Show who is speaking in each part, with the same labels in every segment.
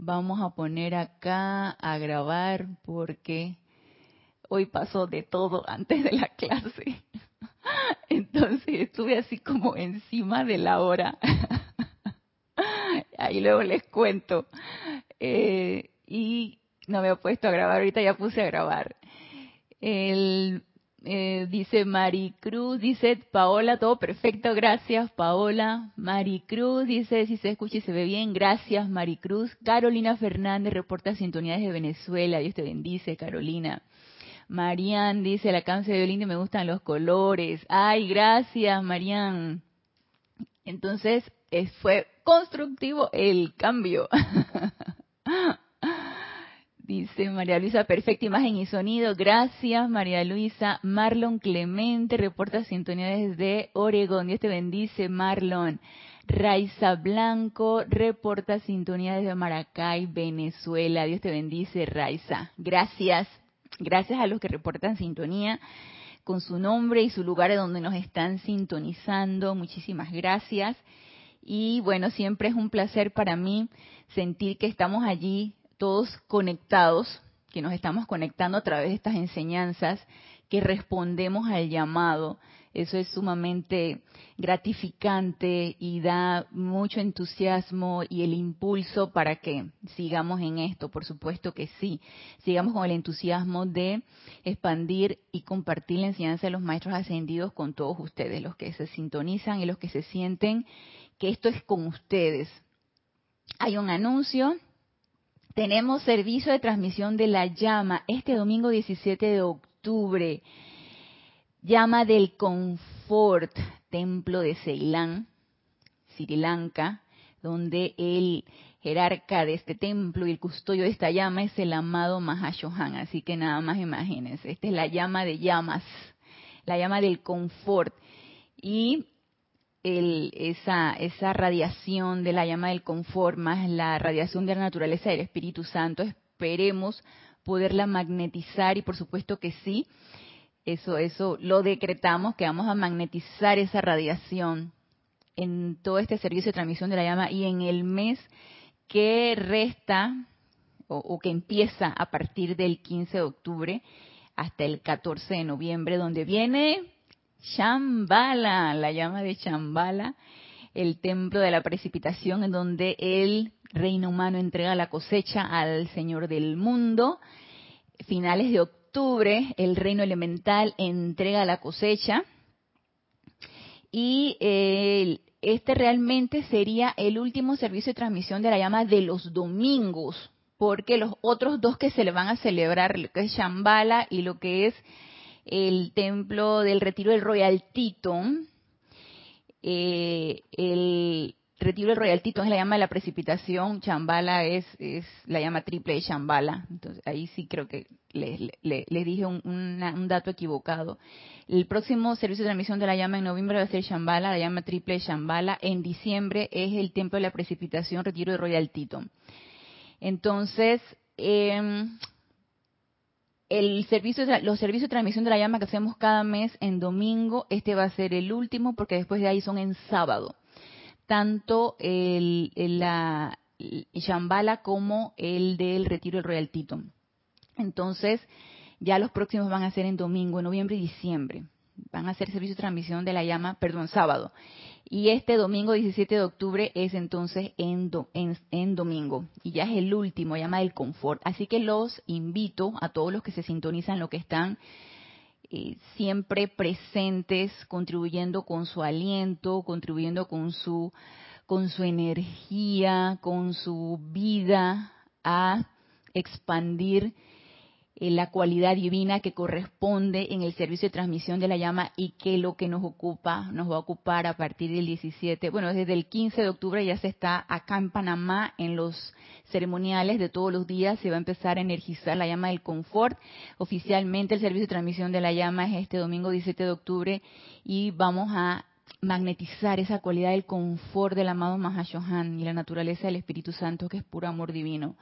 Speaker 1: Vamos a poner acá a grabar porque hoy pasó de todo antes de la clase. Entonces estuve así como encima de la hora. Ahí luego les cuento. Eh, y no me he puesto a grabar, ahorita ya puse a grabar. El, eh, dice Maricruz, dice Paola, todo perfecto, gracias Paola. Maricruz dice, si se escucha y se ve bien, gracias Maricruz. Carolina Fernández reporta sintonías de Venezuela, Dios te bendice Carolina. Marian dice, la canción de violín me gustan los colores. Ay, gracias Marian. Entonces, fue constructivo el cambio. Dice María Luisa, perfecta imagen y sonido. Gracias, María Luisa. Marlon Clemente reporta sintonía desde Oregón. Dios te bendice, Marlon. Raiza Blanco reporta sintonía desde Maracay, Venezuela. Dios te bendice, Raiza. Gracias. Gracias a los que reportan sintonía con su nombre y su lugar de donde nos están sintonizando. Muchísimas gracias. Y bueno, siempre es un placer para mí sentir que estamos allí todos conectados, que nos estamos conectando a través de estas enseñanzas, que respondemos al llamado. Eso es sumamente gratificante y da mucho entusiasmo y el impulso para que sigamos en esto, por supuesto que sí. Sigamos con el entusiasmo de expandir y compartir la enseñanza de los maestros ascendidos con todos ustedes, los que se sintonizan y los que se sienten que esto es con ustedes. Hay un anuncio tenemos servicio de transmisión de la llama este domingo 17 de octubre. Llama del confort, templo de Ceilán, Sri Lanka, donde el jerarca de este templo y el custodio de esta llama es el amado Mahashohan. Así que nada más imagínense, esta es la llama de llamas, la llama del confort. Y esa, esa radiación de la llama del confort más la radiación de la naturaleza del Espíritu Santo, esperemos poderla magnetizar y por supuesto que sí, eso, eso lo decretamos, que vamos a magnetizar esa radiación en todo este servicio de transmisión de la llama y en el mes que resta o que empieza a partir del 15 de octubre hasta el 14 de noviembre, donde viene Shambhala, la llama de Shambhala, el templo de la precipitación en donde el reino humano entrega la cosecha al Señor del mundo. Finales de octubre, el reino elemental entrega la cosecha. Y este realmente sería el último servicio de transmisión de la llama de los domingos, porque los otros dos que se le van a celebrar, lo que es Shambhala y lo que es el templo del retiro del Royal Teton. Eh, el retiro del Royal Teton es la llama de la precipitación, Chambala es, es la llama triple de Chambala. Entonces ahí sí creo que les, dije un, dato equivocado. El próximo servicio de transmisión de la llama en noviembre va a ser Chambala, la llama triple de Chambala. En diciembre es el templo de la precipitación, retiro del Royal Teton. Entonces, eh, el servicio, los servicios de transmisión de la llama que hacemos cada mes en domingo, este va a ser el último porque después de ahí son en sábado. Tanto el, la Shambhala como el del Retiro del Royal Tito. Entonces, ya los próximos van a ser en domingo, en noviembre y diciembre. Van a hacer servicio de transmisión de la llama, perdón, sábado. Y este domingo 17 de octubre es entonces en, en, domingo. Y ya es el último, llama del confort. Así que los invito a todos los que se sintonizan, los que están eh, siempre presentes, contribuyendo con su aliento, contribuyendo con su, con su energía, con su vida a expandir la cualidad divina que corresponde en el servicio de transmisión de la llama y que lo que nos ocupa, nos va a ocupar a partir del 17, bueno, desde el 15 de octubre ya se está acá en Panamá en los ceremoniales de todos los días, se va a empezar a energizar la llama del confort. Oficialmente el servicio de transmisión de la llama es este domingo 17 de octubre y vamos a magnetizar esa cualidad del confort del amado Mahashohan y la naturaleza del Espíritu Santo que es puro amor divino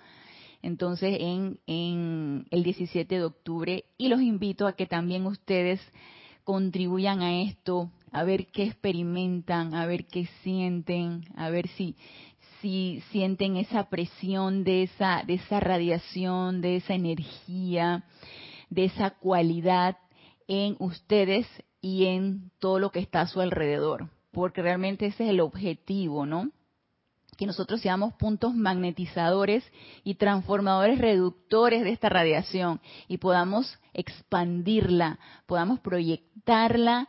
Speaker 1: entonces en, en el 17 de octubre y los invito a que también ustedes contribuyan a esto, a ver qué experimentan, a ver qué sienten, a ver si, si sienten esa presión de esa, de esa radiación, de esa energía, de esa cualidad en ustedes y en todo lo que está a su alrededor, porque realmente ese es el objetivo, ¿no? Que nosotros seamos puntos magnetizadores y transformadores reductores de esta radiación y podamos expandirla, podamos proyectarla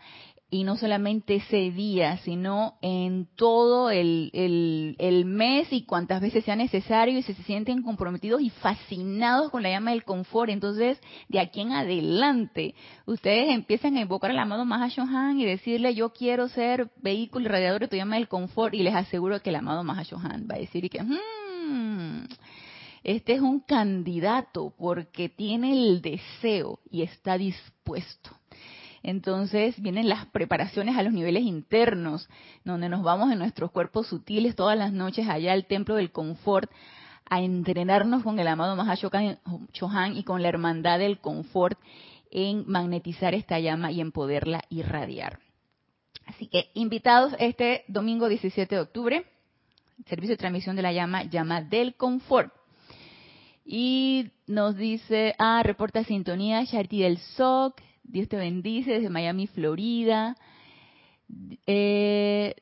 Speaker 1: y no solamente ese día, sino en todo el, el, mes y cuantas veces sea necesario y se, sienten comprometidos y fascinados con la llama del confort. Entonces, de aquí en adelante, ustedes empiezan a invocar al amado Mahashohan y decirle, yo quiero ser vehículo y radiador de tu llama del confort y les aseguro que el amado Mahashohan va a decir y que, hmm, este es un candidato porque tiene el deseo y está dispuesto. Entonces vienen las preparaciones a los niveles internos, donde nos vamos en nuestros cuerpos sutiles todas las noches allá al templo del confort a entrenarnos con el amado Chohan y con la hermandad del confort en magnetizar esta llama y en poderla irradiar. Así que invitados este domingo 17 de octubre, servicio de transmisión de la llama, llama del confort. Y nos dice, ah, reporta sintonía, Charity del SOC, Dios te bendice desde Miami, Florida. Eh,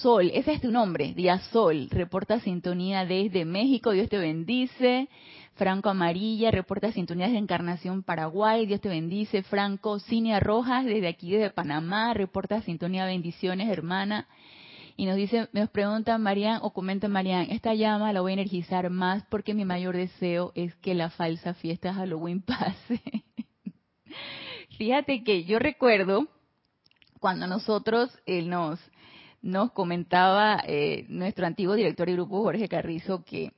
Speaker 1: Sol, ese es tu nombre, Sol, reporta sintonía desde México, Dios te bendice. Franco Amarilla, reporta sintonía desde Encarnación, Paraguay, Dios te bendice. Franco Cinia Rojas, desde aquí, desde Panamá, reporta sintonía, bendiciones, hermana. Y nos dice, nos pregunta Marian o comenta Marian, esta llama la voy a energizar más porque mi mayor deseo es que la falsa fiesta de Halloween pase. Fíjate que yo recuerdo cuando nosotros eh, nos, nos comentaba eh, nuestro antiguo director de grupo, Jorge Carrizo, que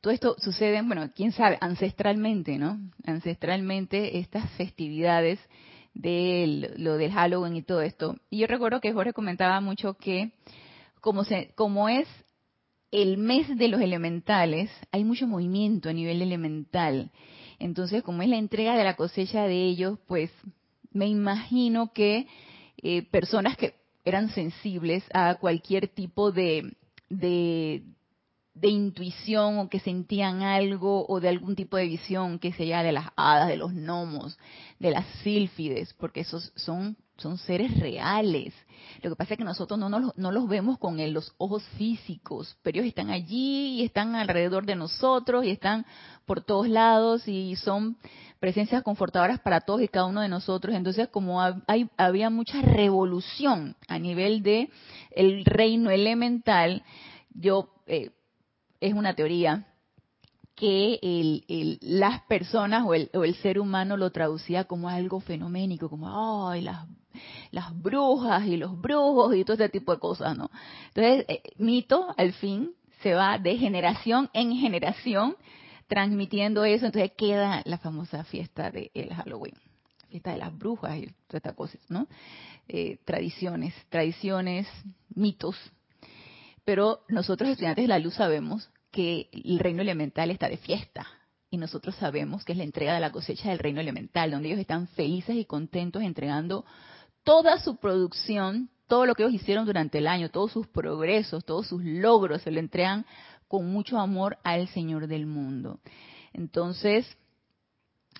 Speaker 1: todo esto sucede, bueno, quién sabe, ancestralmente, ¿no? Ancestralmente estas festividades de lo del Halloween y todo esto. Y yo recuerdo que Jorge comentaba mucho que como, se, como es el mes de los elementales, hay mucho movimiento a nivel elemental. Entonces, como es la entrega de la cosecha de ellos, pues me imagino que eh, personas que eran sensibles a cualquier tipo de, de, intuición o que sentían algo o de algún tipo de visión, que sea de las hadas, de los gnomos, de las sílfides, porque esos son son seres reales. Lo que pasa es que nosotros no, no, los vemos con los ojos físicos, pero ellos están allí y están alrededor de nosotros y están por todos lados y son presencias confortadoras para todos y cada uno de nosotros. Entonces, como hay, había mucha revolución a nivel de el reino elemental, yo eh, es una teoría que las personas o el, o el, ser humano lo traducía como algo fenoménico, como, ay, las, las brujas y los brujos y todo ese tipo de cosas, ¿no? Entonces, eh, mito, al fin, se va de generación en generación transmitiendo eso, entonces queda la famosa fiesta del Halloween, fiesta de las brujas y todas estas cosas, ¿no? Eh, tradiciones, tradiciones, mitos. Pero nosotros estudiantes de la luz sabemos que el reino elemental está de fiesta. Y nosotros sabemos que es la entrega de la cosecha del reino elemental, donde ellos están felices y contentos entregando toda su producción, todo lo que ellos hicieron durante el año, todos sus progresos, todos sus logros, se lo entregan con mucho amor al Señor del mundo. Entonces,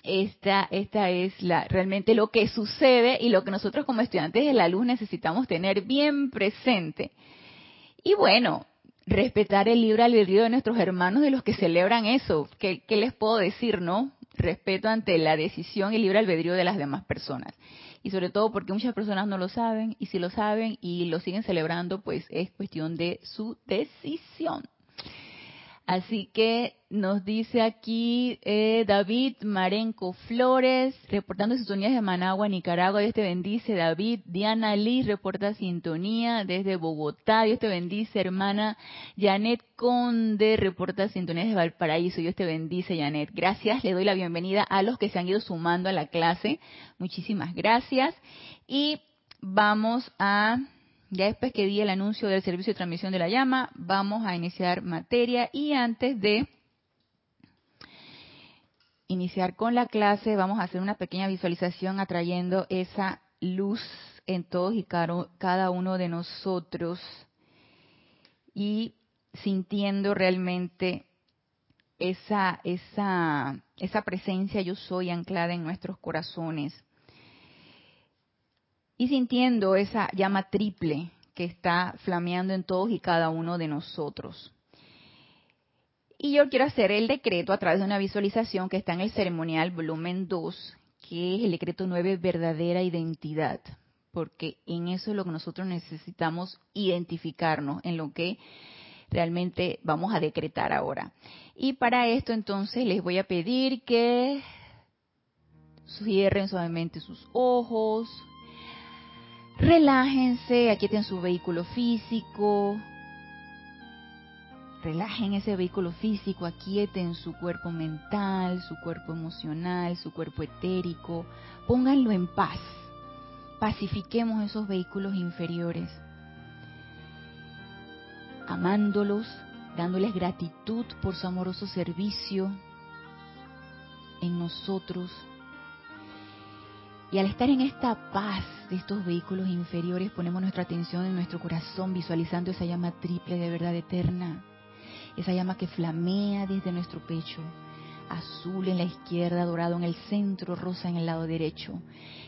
Speaker 1: esta, esta es la, realmente lo que sucede y lo que nosotros como estudiantes de la luz necesitamos tener bien presente. Y bueno, respetar el libre albedrío de nuestros hermanos de los que celebran eso. ¿Qué, les puedo decir, no? Respeto ante la decisión y libre albedrío de las demás personas. Y sobre todo porque muchas personas no lo saben, y si lo saben y lo siguen celebrando, pues es cuestión de su decisión. Así que nos dice aquí eh, David Marenco Flores, reportando sintonía de Managua, Nicaragua. Dios te bendice, David. Diana Lee reporta sintonía desde Bogotá. Dios te bendice, hermana. Janet Conde reporta sintonía desde Valparaíso. Dios te bendice, Janet. Gracias. Le doy la bienvenida a los que se han ido sumando a la clase. Muchísimas gracias. Y vamos a ya después que di el anuncio del servicio de transmisión de la llama, vamos a iniciar materia y antes de iniciar con la clase vamos a hacer una pequeña visualización atrayendo esa luz en todos y cada uno de nosotros y sintiendo realmente esa, presencia yo soy anclada en nuestros corazones. Y sintiendo esa llama triple que está flameando en todos y cada uno de nosotros. Y yo quiero hacer el decreto a través de una visualización que está en el ceremonial volumen 2, que es el decreto 9, verdadera identidad, porque en eso es lo que nosotros necesitamos identificarnos, en lo que realmente vamos a decretar ahora. Y para esto entonces les voy a pedir que cierren suavemente sus ojos, relájense, aquí tienen su vehículo físico, relajen ese vehículo físico, aquieten su cuerpo mental, su cuerpo emocional, su cuerpo etérico, pónganlo en paz. Pacifiquemos esos vehículos inferiores, amándolos, dándoles gratitud por su amoroso servicio en nosotros. Y al estar en esta paz de estos vehículos inferiores, ponemos nuestra atención en nuestro corazón, visualizando esa llama triple de verdad eterna esa llama que flamea desde nuestro pecho, azul en la izquierda, dorado en el centro, rosa en el lado derecho,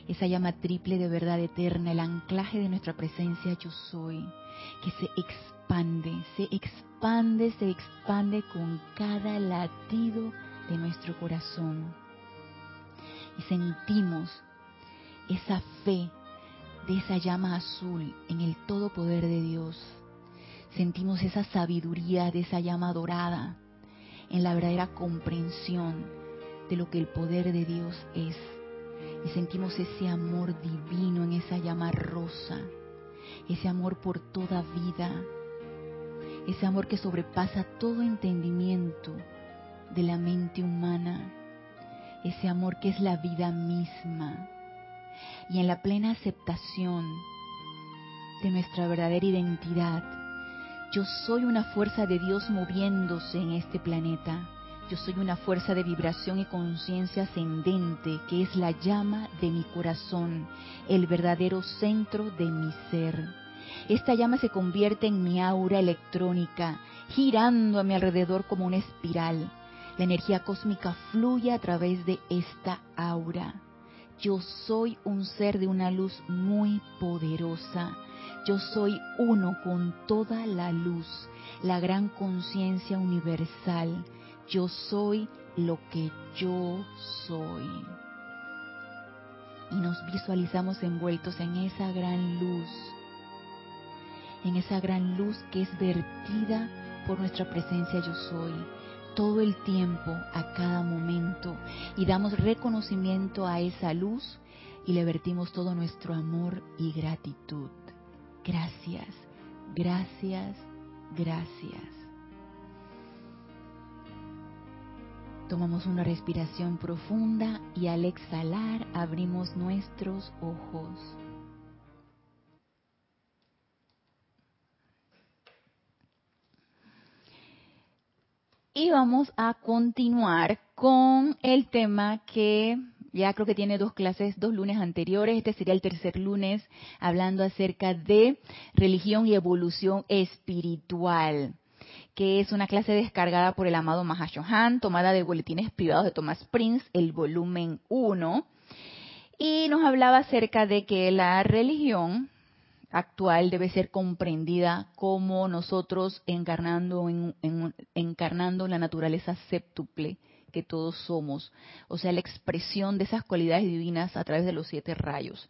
Speaker 1: esa llama triple de verdad eterna, el anclaje de nuestra presencia yo soy, que se expande, se expande, se expande con cada latido de nuestro corazón. Y sentimos esa fe de esa llama azul en el todo poder de Dios sentimos esa sabiduría de esa llama dorada en la verdadera comprensión de lo que el poder de Dios es. Y sentimos ese amor divino en esa llama rosa, ese amor por toda vida, ese amor que sobrepasa todo entendimiento de la mente humana, ese amor que es la vida misma. Y en la plena aceptación de nuestra verdadera identidad, yo soy una fuerza de Dios moviéndose en este planeta. Yo soy una fuerza de vibración y conciencia ascendente que es la llama de mi corazón, el verdadero centro de mi ser. Esta llama se convierte en mi aura electrónica, girando a mi alrededor como una espiral. La energía cósmica fluye a través de esta aura. Yo soy un ser de una luz muy poderosa yo soy uno con toda la luz, la gran conciencia universal. Yo soy lo que yo soy. Y nos visualizamos envueltos en esa gran luz, en esa gran luz que es vertida por nuestra presencia yo soy todo el tiempo, a cada momento, y damos reconocimiento a esa luz y le vertimos todo nuestro amor y gratitud. Gracias, gracias, gracias. Tomamos una respiración profunda y al exhalar abrimos nuestros ojos. Y vamos a continuar con el tema que ya creo que tiene dos clases, dos lunes anteriores. Este sería el tercer lunes hablando acerca de religión y evolución espiritual, que es una clase descargada por el amado Mahashohan, tomada de boletines privados de Thomas Prince, el volumen 1. Y nos hablaba acerca de que la religión actual debe ser comprendida como nosotros encarnando, encarnando la naturaleza séptuple que todos somos, o sea, la expresión de esas cualidades divinas a través de los siete rayos.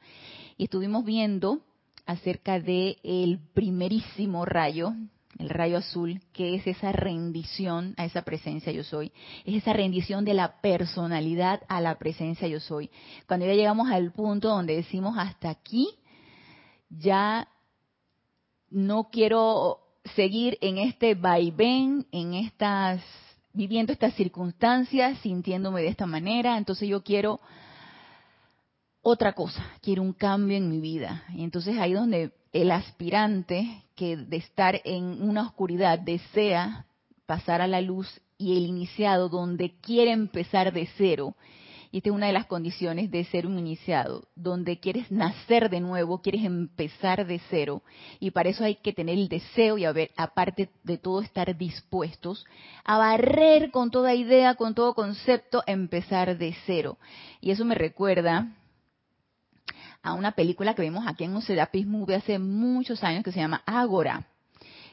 Speaker 1: Y estuvimos viendo acerca de el primerísimo rayo, el rayo azul, que es esa rendición a esa presencia yo soy, es esa rendición de la personalidad a la presencia yo soy. Cuando ya llegamos al punto donde decimos hasta aquí, ya no quiero seguir en este vaivén, en estas viviendo estas circunstancias, sintiéndome de esta manera, entonces yo quiero otra cosa, quiero un cambio en mi vida. Y entonces ahí donde el aspirante que de estar en una oscuridad desea pasar a la luz y el iniciado donde quiere empezar de cero. Y esta es una de las condiciones de ser un iniciado, donde quieres nacer de nuevo, quieres empezar de cero. Y para eso hay que tener el deseo y, a ver, aparte de todo, estar dispuestos a barrer con toda idea, con todo concepto, empezar de cero. Y eso me recuerda a una película que vimos aquí en un Serapis hace muchos años que se llama Ágora,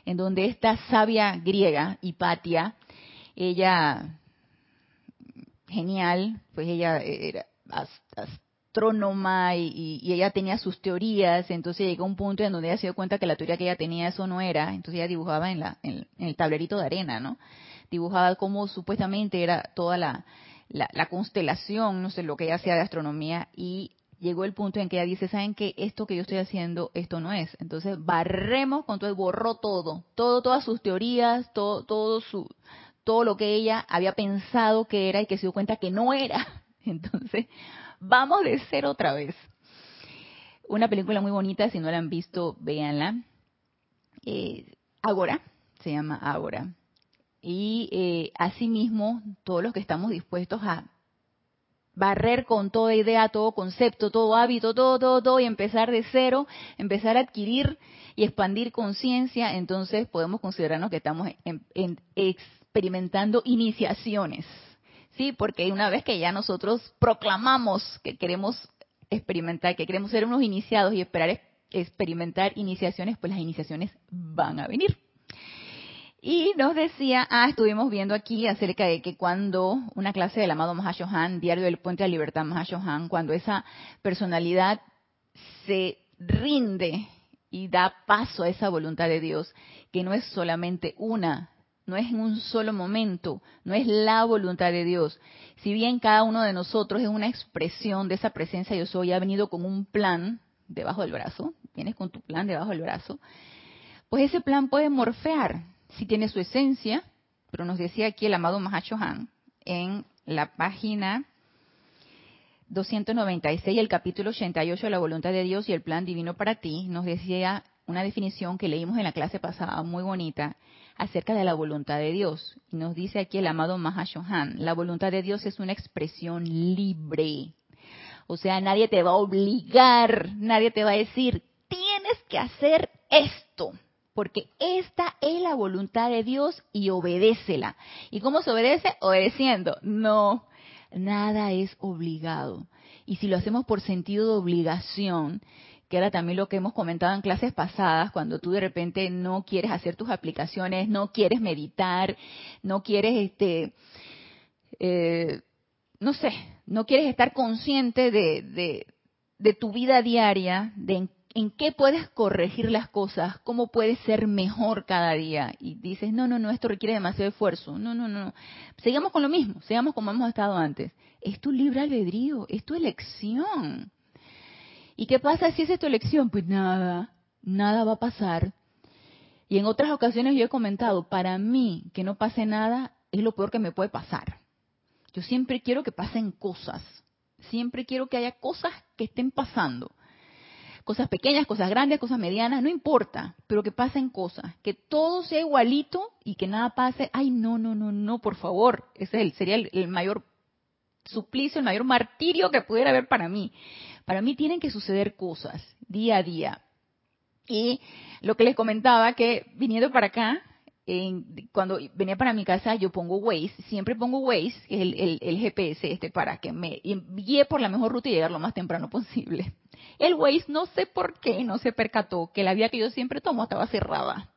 Speaker 1: en donde esta sabia griega, Hipatia, ella genial, pues ella era astrónoma y, ella tenía sus teorías, entonces llegó un punto en donde ella se dio cuenta que la teoría que ella tenía eso no era, entonces ella dibujaba en, la, en, el tablerito de arena, ¿no? Dibujaba como supuestamente era toda la, la, constelación, no sé, lo que ella hacía de astronomía y llegó el punto en que ella dice, ¿saben qué? Esto que yo estoy haciendo, esto no es. Entonces barremos con todo, borró todo, todo, todas sus teorías, todo, todo su, todo lo que ella había pensado que era y que se dio cuenta que no era. Entonces, vamos de cero otra vez. Una película muy bonita, si no la han visto, véanla. Eh, se llama Agora. Y eh, asimismo, todos los que estamos dispuestos a barrer con toda idea, todo concepto, todo hábito, todo, todo, todo, y empezar de cero, empezar a adquirir y expandir conciencia, entonces podemos considerarnos que estamos en, en, experimentando iniciaciones, ¿sí? Porque una vez que ya nosotros proclamamos que queremos experimentar, que queremos ser unos iniciados y esperar experimentar iniciaciones, pues las iniciaciones van a venir. Y nos decía, ah, estuvimos viendo aquí acerca de que cuando una clase del amado Mahashohan, Diario del Puente de la Libertad Mahashohan, cuando esa personalidad se rinde y da paso a esa voluntad de Dios, que no es solamente una, no es en un solo momento, no es la voluntad de Dios. Si bien cada uno de nosotros es una expresión de esa presencia yo soy, ha venido con un plan debajo del brazo, vienes con tu plan debajo del brazo, pues ese plan puede morfear, si tiene su esencia, pero nos decía aquí el amado Mahacho Han en la página 296, el capítulo 88 de la voluntad de Dios y el plan divino para ti, nos decía una definición que leímos en la clase pasada muy bonita acerca de la voluntad de Dios. Y nos dice aquí el amado Mahashohan, la voluntad de Dios es una expresión libre. O sea, nadie te va a obligar, nadie te va a decir, tienes que hacer esto, porque esta es la voluntad de Dios y obedécela. ¿Y cómo se obedece? Obedeciendo. No, nada es obligado. Y si lo hacemos por sentido de obligación, que era también lo que hemos comentado en clases pasadas, cuando tú de repente no quieres hacer tus aplicaciones, no quieres meditar, no quieres, este, eh, no sé, no quieres estar consciente de, de, tu vida diaria, de en, en, qué puedes corregir las cosas, cómo puedes ser mejor cada día. Y dices, no, no, no, esto requiere demasiado esfuerzo. No, no, no. Sigamos con lo mismo, sigamos como hemos estado antes. Es tu libre albedrío, es tu elección. ¿Y qué pasa si esa es tu elección? Pues nada, nada va a pasar. Y en otras ocasiones yo he comentado, para mí que no pase nada es lo peor que me puede pasar. Yo siempre quiero que pasen cosas. Siempre quiero que haya cosas que estén pasando. Cosas pequeñas, cosas grandes, cosas medianas, no importa, pero que pasen cosas. Que todo sea igualito y que nada pase. Ay, no, no, no, no, por favor. Ese sería el, el mayor suplicio, el mayor martirio que pudiera haber para mí. Para mí tienen que suceder cosas día a día. Y lo que les comentaba, que viniendo para acá, cuando venía para mi casa yo pongo Waze, siempre pongo Waze, que es el, GPS este, para que me guíe por la mejor ruta y llegar lo más temprano posible. El Waze no sé por qué no se percató que la vía que yo siempre tomo estaba cerrada.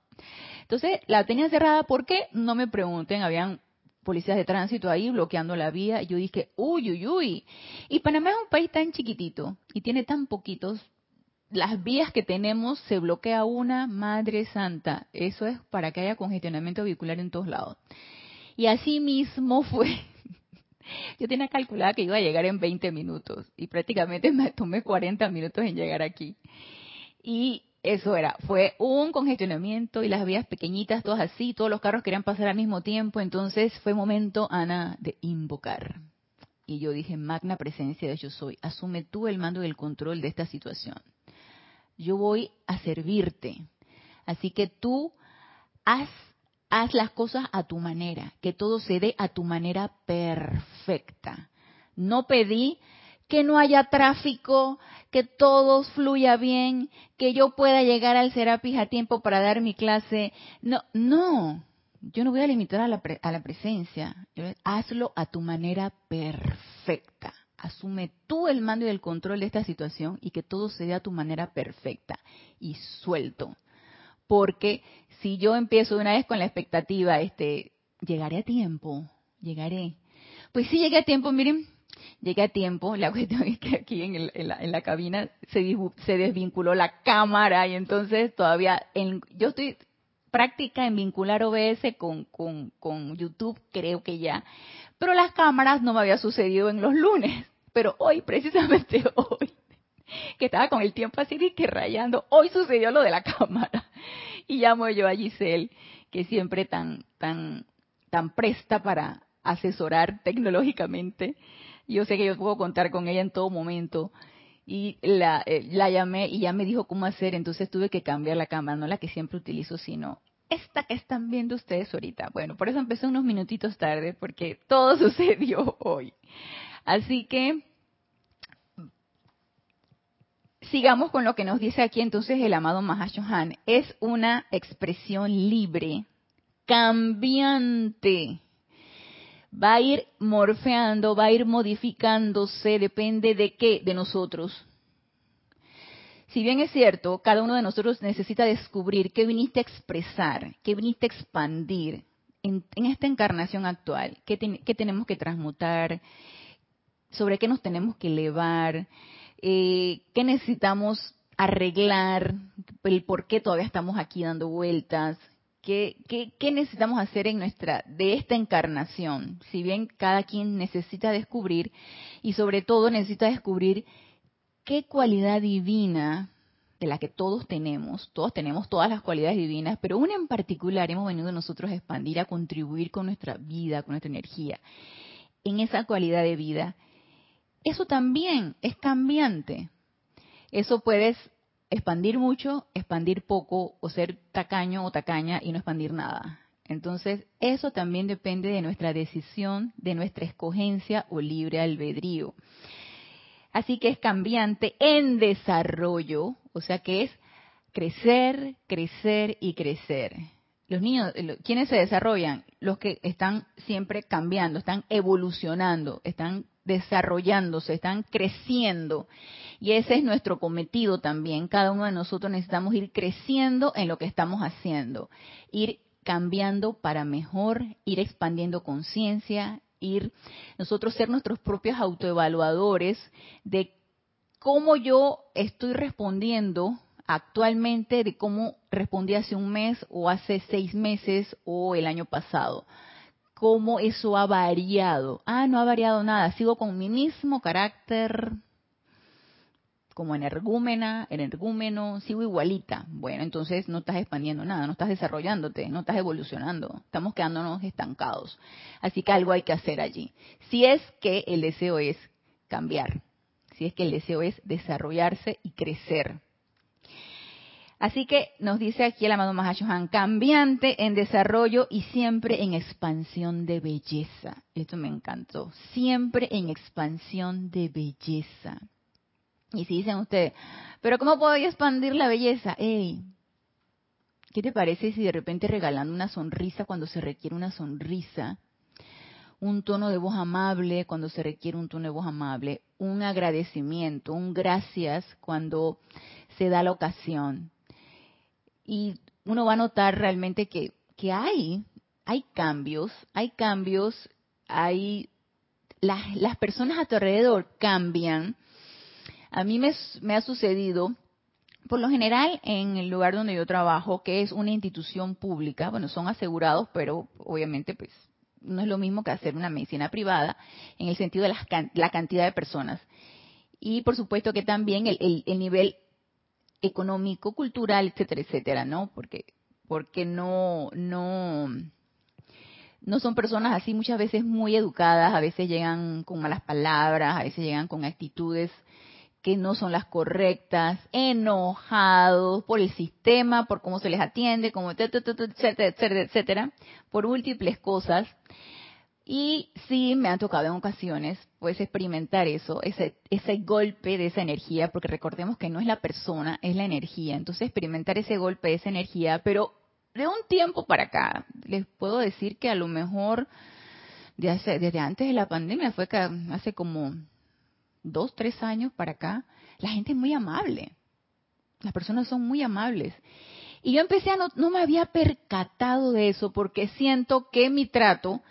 Speaker 1: Entonces la tenía cerrada porque no me pregunten, habían policías de tránsito ahí bloqueando la vía. Y yo dije, uy, uy, uy. Y Panamá es un país tan chiquitito y tiene tan poquitos. Las vías que tenemos se bloquea una, madre santa. Eso es para que haya congestionamiento vehicular en todos lados. Y así mismo fue. Yo tenía calculada que iba a llegar en 20 minutos y prácticamente me tomé 40 minutos en llegar aquí. Y eso era, fue un congestionamiento y las vías pequeñitas, todas así, todos los carros querían pasar al mismo tiempo, entonces fue momento, Ana, de invocar. Y yo dije, magna presencia de yo soy, asume tú el mando y el control de esta situación. Yo voy a servirte. Así que tú haz, haz las cosas a tu manera, que todo se dé a tu manera perfecta. No pedí que no haya tráfico, que todo fluya bien, que yo pueda llegar al Serapis a tiempo para dar mi clase. No, no. Yo no voy a limitar a la, a la presencia. Hazlo a tu manera perfecta. Asume tú el mando y el control de esta situación y que todo se dé a tu manera perfecta y suelto. Porque si yo empiezo de una vez con la expectativa, este, llegaré a tiempo, llegaré. Pues sí llegué a tiempo, miren, llegué a tiempo. La cuestión es que aquí en, la, cabina se, se, desvinculó la cámara y entonces todavía, en, yo estoy práctica en vincular OBS con, con, YouTube, creo que ya. Pero las cámaras no me había sucedido en los lunes. Pero hoy, precisamente hoy, que estaba con el tiempo así de que rayando, hoy sucedió lo de la cámara. Y llamo yo a Giselle, que siempre tan, tan, tan presta para asesorar tecnológicamente. Yo sé que yo puedo contar con ella en todo momento y la, eh, la llamé y ya me dijo cómo hacer, entonces tuve que cambiar la cámara, no la que siempre utilizo, sino esta que están viendo ustedes ahorita. Bueno, por eso empecé unos minutitos tarde, porque todo sucedió hoy. Así que sigamos con lo que nos dice aquí entonces el amado Mahashohan. Es una expresión libre, cambiante va a ir morfeando, va a ir modificándose, depende de qué, de nosotros. Si bien es cierto, cada uno de nosotros necesita descubrir qué viniste a expresar, qué viniste a expandir en, esta encarnación actual, qué, tenemos que transmutar, sobre qué nos tenemos que elevar, eh, qué necesitamos arreglar, el por qué todavía estamos aquí dando vueltas, ¿Qué, necesitamos hacer en nuestra, de esta encarnación? Si bien cada quien necesita descubrir y sobre todo necesita descubrir qué cualidad divina de la que todos tenemos, todos tenemos todas las cualidades divinas, pero una en particular hemos venido nosotros a expandir, a contribuir con nuestra vida, con nuestra energía, en esa cualidad de vida. Eso también es cambiante. Eso puedes expandir mucho, expandir poco, o ser tacaño o tacaña y no expandir nada. Entonces, eso también depende de nuestra decisión, de nuestra escogencia o libre albedrío. Así que es cambiante en desarrollo, o sea que es crecer, crecer y crecer. Los niños, ¿quiénes se desarrollan? Los que están siempre cambiando, están evolucionando, están desarrollándose, están creciendo. Y ese es nuestro cometido también. Cada uno de nosotros necesitamos ir creciendo en lo que estamos haciendo, ir cambiando para mejor, ir expandiendo conciencia, ir nosotros ser nuestros propios autoevaluadores de cómo yo estoy respondiendo actualmente, de cómo respondí hace un mes o hace seis meses o el año pasado cómo eso ha variado. Ah, no ha variado nada, sigo con mi mismo carácter como energúmena, energúmeno, sigo igualita. Bueno, entonces no estás expandiendo nada, no estás desarrollándote, no estás evolucionando, estamos quedándonos estancados. Así que algo hay que hacer allí. Si es que el deseo es cambiar, si es que el deseo es desarrollarse y crecer. Así que nos dice aquí el amado Mahashohan, cambiante en desarrollo y siempre en expansión de belleza. Esto me encantó. Siempre en expansión de belleza. Y si dicen ustedes, pero ¿cómo puedo expandir la belleza? Ey, ¿qué te parece si de repente regalando una sonrisa cuando se requiere una sonrisa? Un tono de voz amable cuando se requiere un tono de voz amable, un agradecimiento, un gracias cuando se da la ocasión. Y uno va a notar realmente que, que hay, hay cambios, hay cambios, hay las, las personas a tu alrededor cambian a mí me, ha sucedido, por lo general, en el lugar donde yo trabajo, que es una institución pública, bueno, son asegurados, pero obviamente pues no es lo mismo que hacer una medicina privada en el sentido de la, cantidad de personas. Y por supuesto que también el, nivel económico, cultural, etcétera, etcétera, ¿no? Porque, porque no, no, no son personas así muchas veces muy educadas, a veces llegan con malas palabras, a veces llegan con actitudes que no son las correctas, enojados por el sistema, por cómo se les atiende, como etcétera, etcétera, etcétera, por múltiples cosas. Y sí me ha tocado en ocasiones, pues, experimentar eso, ese, ese golpe de esa energía, porque recordemos que no es la persona, es la energía. Entonces, experimentar ese golpe de esa energía, pero de un tiempo para acá, les puedo decir que a lo mejor desde antes de la pandemia, fue que hace como dos, tres años para acá, la gente es muy amable. Las personas son muy amables. Y yo empecé a no, no me había percatado de eso porque siento que mi trato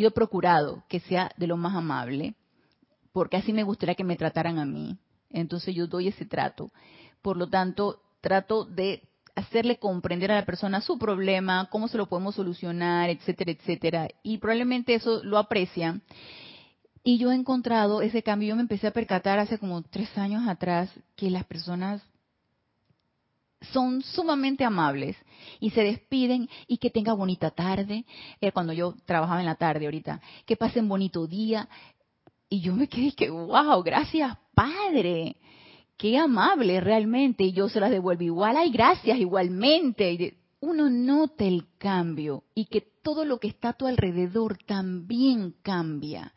Speaker 1: yo he procurado que sea de lo más amable, porque así me gustaría que me trataran a mí. Entonces yo doy ese trato. Por lo tanto, trato de hacerle comprender a la persona su problema, cómo se lo podemos solucionar, etcétera, etcétera. Y probablemente eso lo aprecian. Y yo he encontrado ese cambio, yo me empecé a percatar hace como tres años atrás que las personas son sumamente amables y se despiden y que tenga bonita tarde, eh, cuando yo trabajaba en la tarde ahorita, que pasen bonito día. Y yo me quedé que, wow, gracias Padre, qué amable realmente. Y yo se las devuelvo igual, ay, gracias igualmente. Uno nota el cambio y que todo lo que está a tu alrededor también cambia.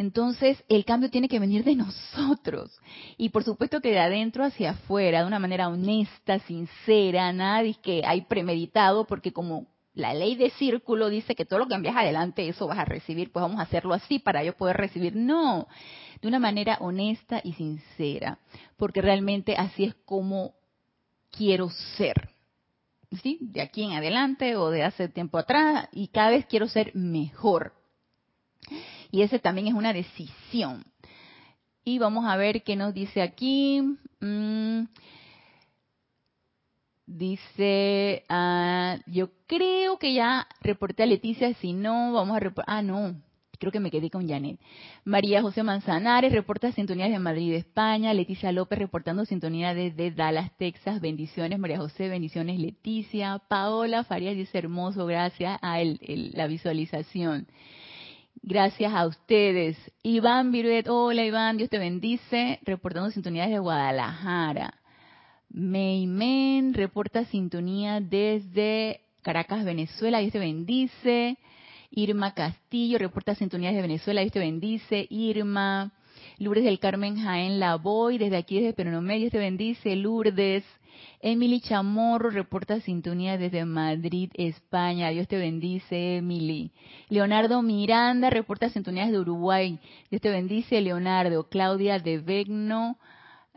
Speaker 1: Entonces, el cambio tiene que venir de nosotros. Y por supuesto que de adentro hacia afuera, de una manera honesta, sincera, nada que hay premeditado, porque como la ley de círculo dice que todo lo que envías adelante, eso vas a recibir, pues vamos a hacerlo así para yo poder recibir. No, de una manera honesta y sincera, porque realmente así es como quiero ser. ¿Sí? De aquí en adelante o de hace tiempo atrás, y cada vez quiero ser mejor. Y ese también es una decisión. Y vamos a ver qué nos dice aquí. Mm, dice, ah, yo creo que ya reporté a Leticia, si no, vamos a reportar. Ah, no, creo que me quedé con Janet. María José Manzanares reporta sintonía de Madrid, España. Leticia López reportando sintonía desde Dallas, Texas. Bendiciones, María José. Bendiciones, Leticia. Paola Farías dice hermoso, gracias a la visualización. Gracias a ustedes. Iván Viruet, hola Iván, Dios te bendice. Reportando sintonía desde Guadalajara. Meimen reporta sintonía desde Caracas, Venezuela, Dios te bendice. Irma Castillo reporta sintonía desde Venezuela, Dios te bendice. Irma. Lourdes del Carmen Jaén Lavoy, desde aquí desde Peronomé, Dios te bendice. Lourdes. Emily Chamorro reporta sintonía desde Madrid, España. Dios te bendice, Emily. Leonardo Miranda reporta sintonía desde Uruguay. Dios te bendice, Leonardo. Claudia de Vegno.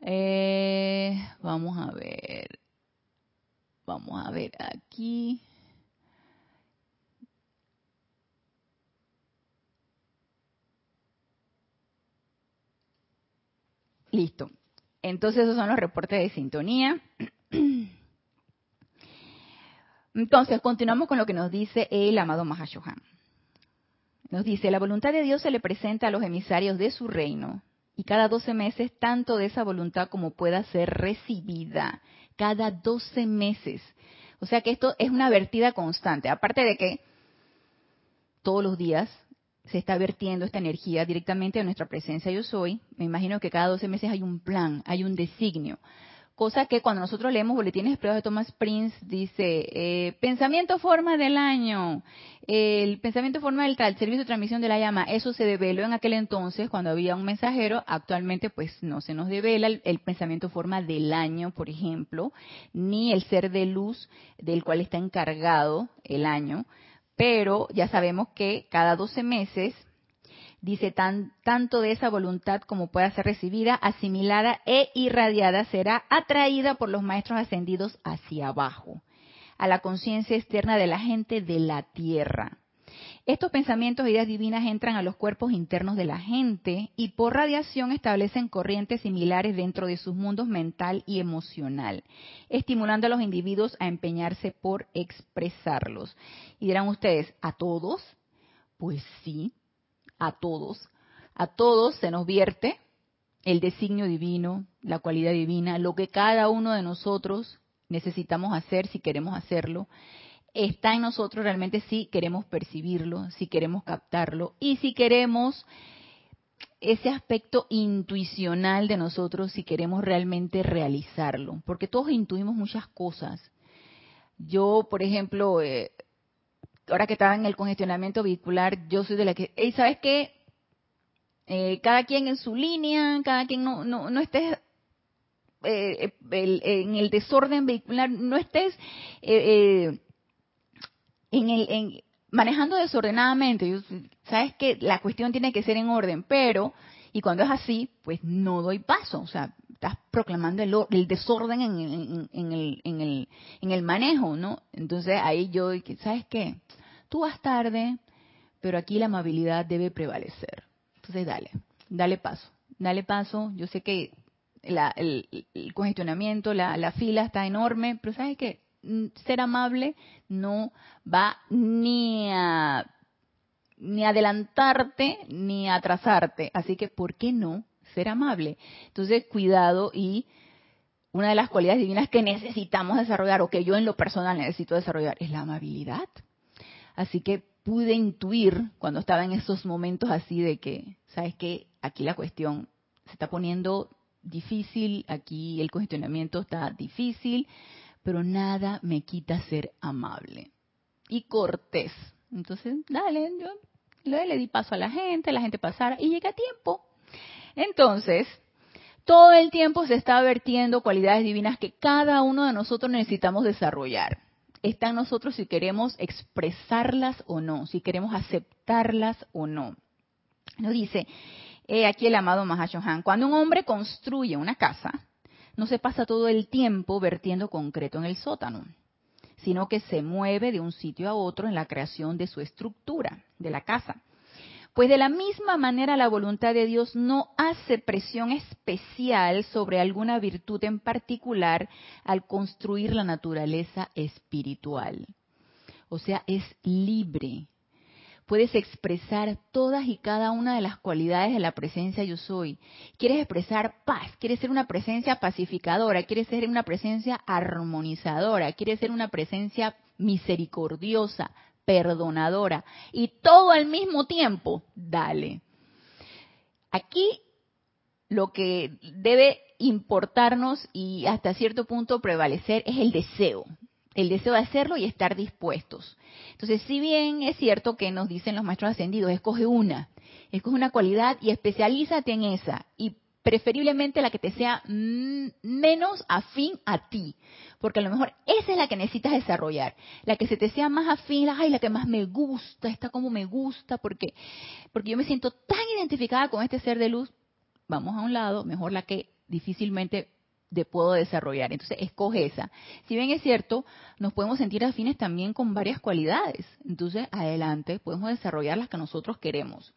Speaker 1: Eh, vamos a ver. Vamos a ver aquí. Listo. Entonces esos son los reportes de sintonía. Entonces, continuamos con lo que nos dice el amado Mahashohan. Nos dice, la voluntad de Dios se le presenta a los emisarios de su reino y cada doce meses tanto de esa voluntad como pueda ser recibida. Cada doce meses. O sea que esto es una vertida constante. Aparte de que todos los días se está vertiendo esta energía directamente a nuestra presencia yo soy, me imagino que cada 12 meses hay un plan, hay un designio. Cosa que cuando nosotros leemos boletines expresos de Thomas Prince, dice, eh, pensamiento forma del año, el pensamiento forma del tal, servicio de transmisión de la llama, eso se develó en aquel entonces cuando había un mensajero, actualmente pues no se nos devela el, el pensamiento forma del año, por ejemplo, ni el ser de luz del cual está encargado el año, pero ya sabemos que cada 12 meses, dice, tan, tanto de esa voluntad como pueda ser recibida, asimilada e irradiada, será atraída por los maestros ascendidos hacia abajo, a la conciencia externa de la gente de la tierra. Estos pensamientos e ideas divinas entran a los cuerpos internos de la gente y por radiación establecen corrientes similares dentro de sus mundos mental y emocional, estimulando a los individuos a empeñarse por expresarlos. Y dirán ustedes, ¿a todos? Pues sí, a todos. A todos se nos vierte el designio divino, la cualidad divina, lo que cada uno de nosotros necesitamos hacer si queremos hacerlo está en nosotros realmente si queremos percibirlo, si queremos captarlo y si queremos ese aspecto intuicional de nosotros, si queremos realmente realizarlo, porque todos intuimos muchas cosas. Yo, por ejemplo, eh, ahora que estaba en el congestionamiento vehicular, yo soy de la que, ¿sabes qué? Eh, cada quien en su línea, cada quien no, no, no estés eh, en el desorden vehicular, no estés eh, en el, en, manejando desordenadamente. Sabes que la cuestión tiene que ser en orden, pero, y cuando es así, pues no doy paso. O sea, estás proclamando el, desorden en, el, en, el, en el manejo, ¿no? Entonces ahí yo, ¿sabes qué? Tú vas tarde, pero aquí la amabilidad debe prevalecer. Entonces dale, dale paso, dale paso. Yo sé que el, congestionamiento, la, la fila está enorme, pero ¿sabes qué? Ser amable no va ni a ni adelantarte ni atrasarte. Así que, ¿por qué no ser amable. Entonces, cuidado y una de las cualidades divinas que necesitamos desarrollar o que yo en lo personal necesito desarrollar es la amabilidad. Así que pude intuir cuando estaba en esos momentos así de que, ¿sabes qué? Aquí la cuestión se está poniendo difícil, aquí el cuestionamiento está difícil, pero nada me quita ser amable y cortés. Entonces, dale, yo le, di paso a la gente, la gente pasara y llega a tiempo. Entonces, todo el tiempo se está vertiendo cualidades divinas que cada uno de nosotros necesitamos desarrollar. Está en nosotros si queremos expresarlas o no, si queremos aceptarlas o no. Nos dice aquí el amado Mahashohan, cuando un hombre construye una casa, no se pasa todo el tiempo vertiendo concreto en el sótano, sino que se mueve de un sitio a otro en la creación de su estructura, de la casa pues de la misma manera la voluntad de Dios no hace presión especial sobre alguna virtud en particular al construir la naturaleza espiritual. O sea, es libre. Puedes expresar todas y cada una de las cualidades de la presencia yo soy. Quieres expresar paz, quieres ser una presencia pacificadora, quieres ser una presencia armonizadora, quieres ser una presencia misericordiosa, perdonadora y todo al mismo tiempo, dale. Aquí lo que debe importarnos y hasta cierto punto prevalecer es el deseo, el deseo de hacerlo y estar dispuestos. Entonces, si bien es cierto que nos dicen los maestros ascendidos, escoge una, escoge una cualidad y especialízate en esa y preferiblemente la que te sea menos afín a ti, porque a lo mejor esa es la que necesitas desarrollar, la que se te sea más afín, ay, la que más me gusta, está como me gusta, porque porque yo me siento tan identificada con este ser de luz, vamos a un lado, mejor la que difícilmente de puedo desarrollar. Entonces, escoge esa. Si bien es cierto, nos podemos sentir afines también con varias cualidades. Entonces, adelante, podemos desarrollar las que nosotros queremos.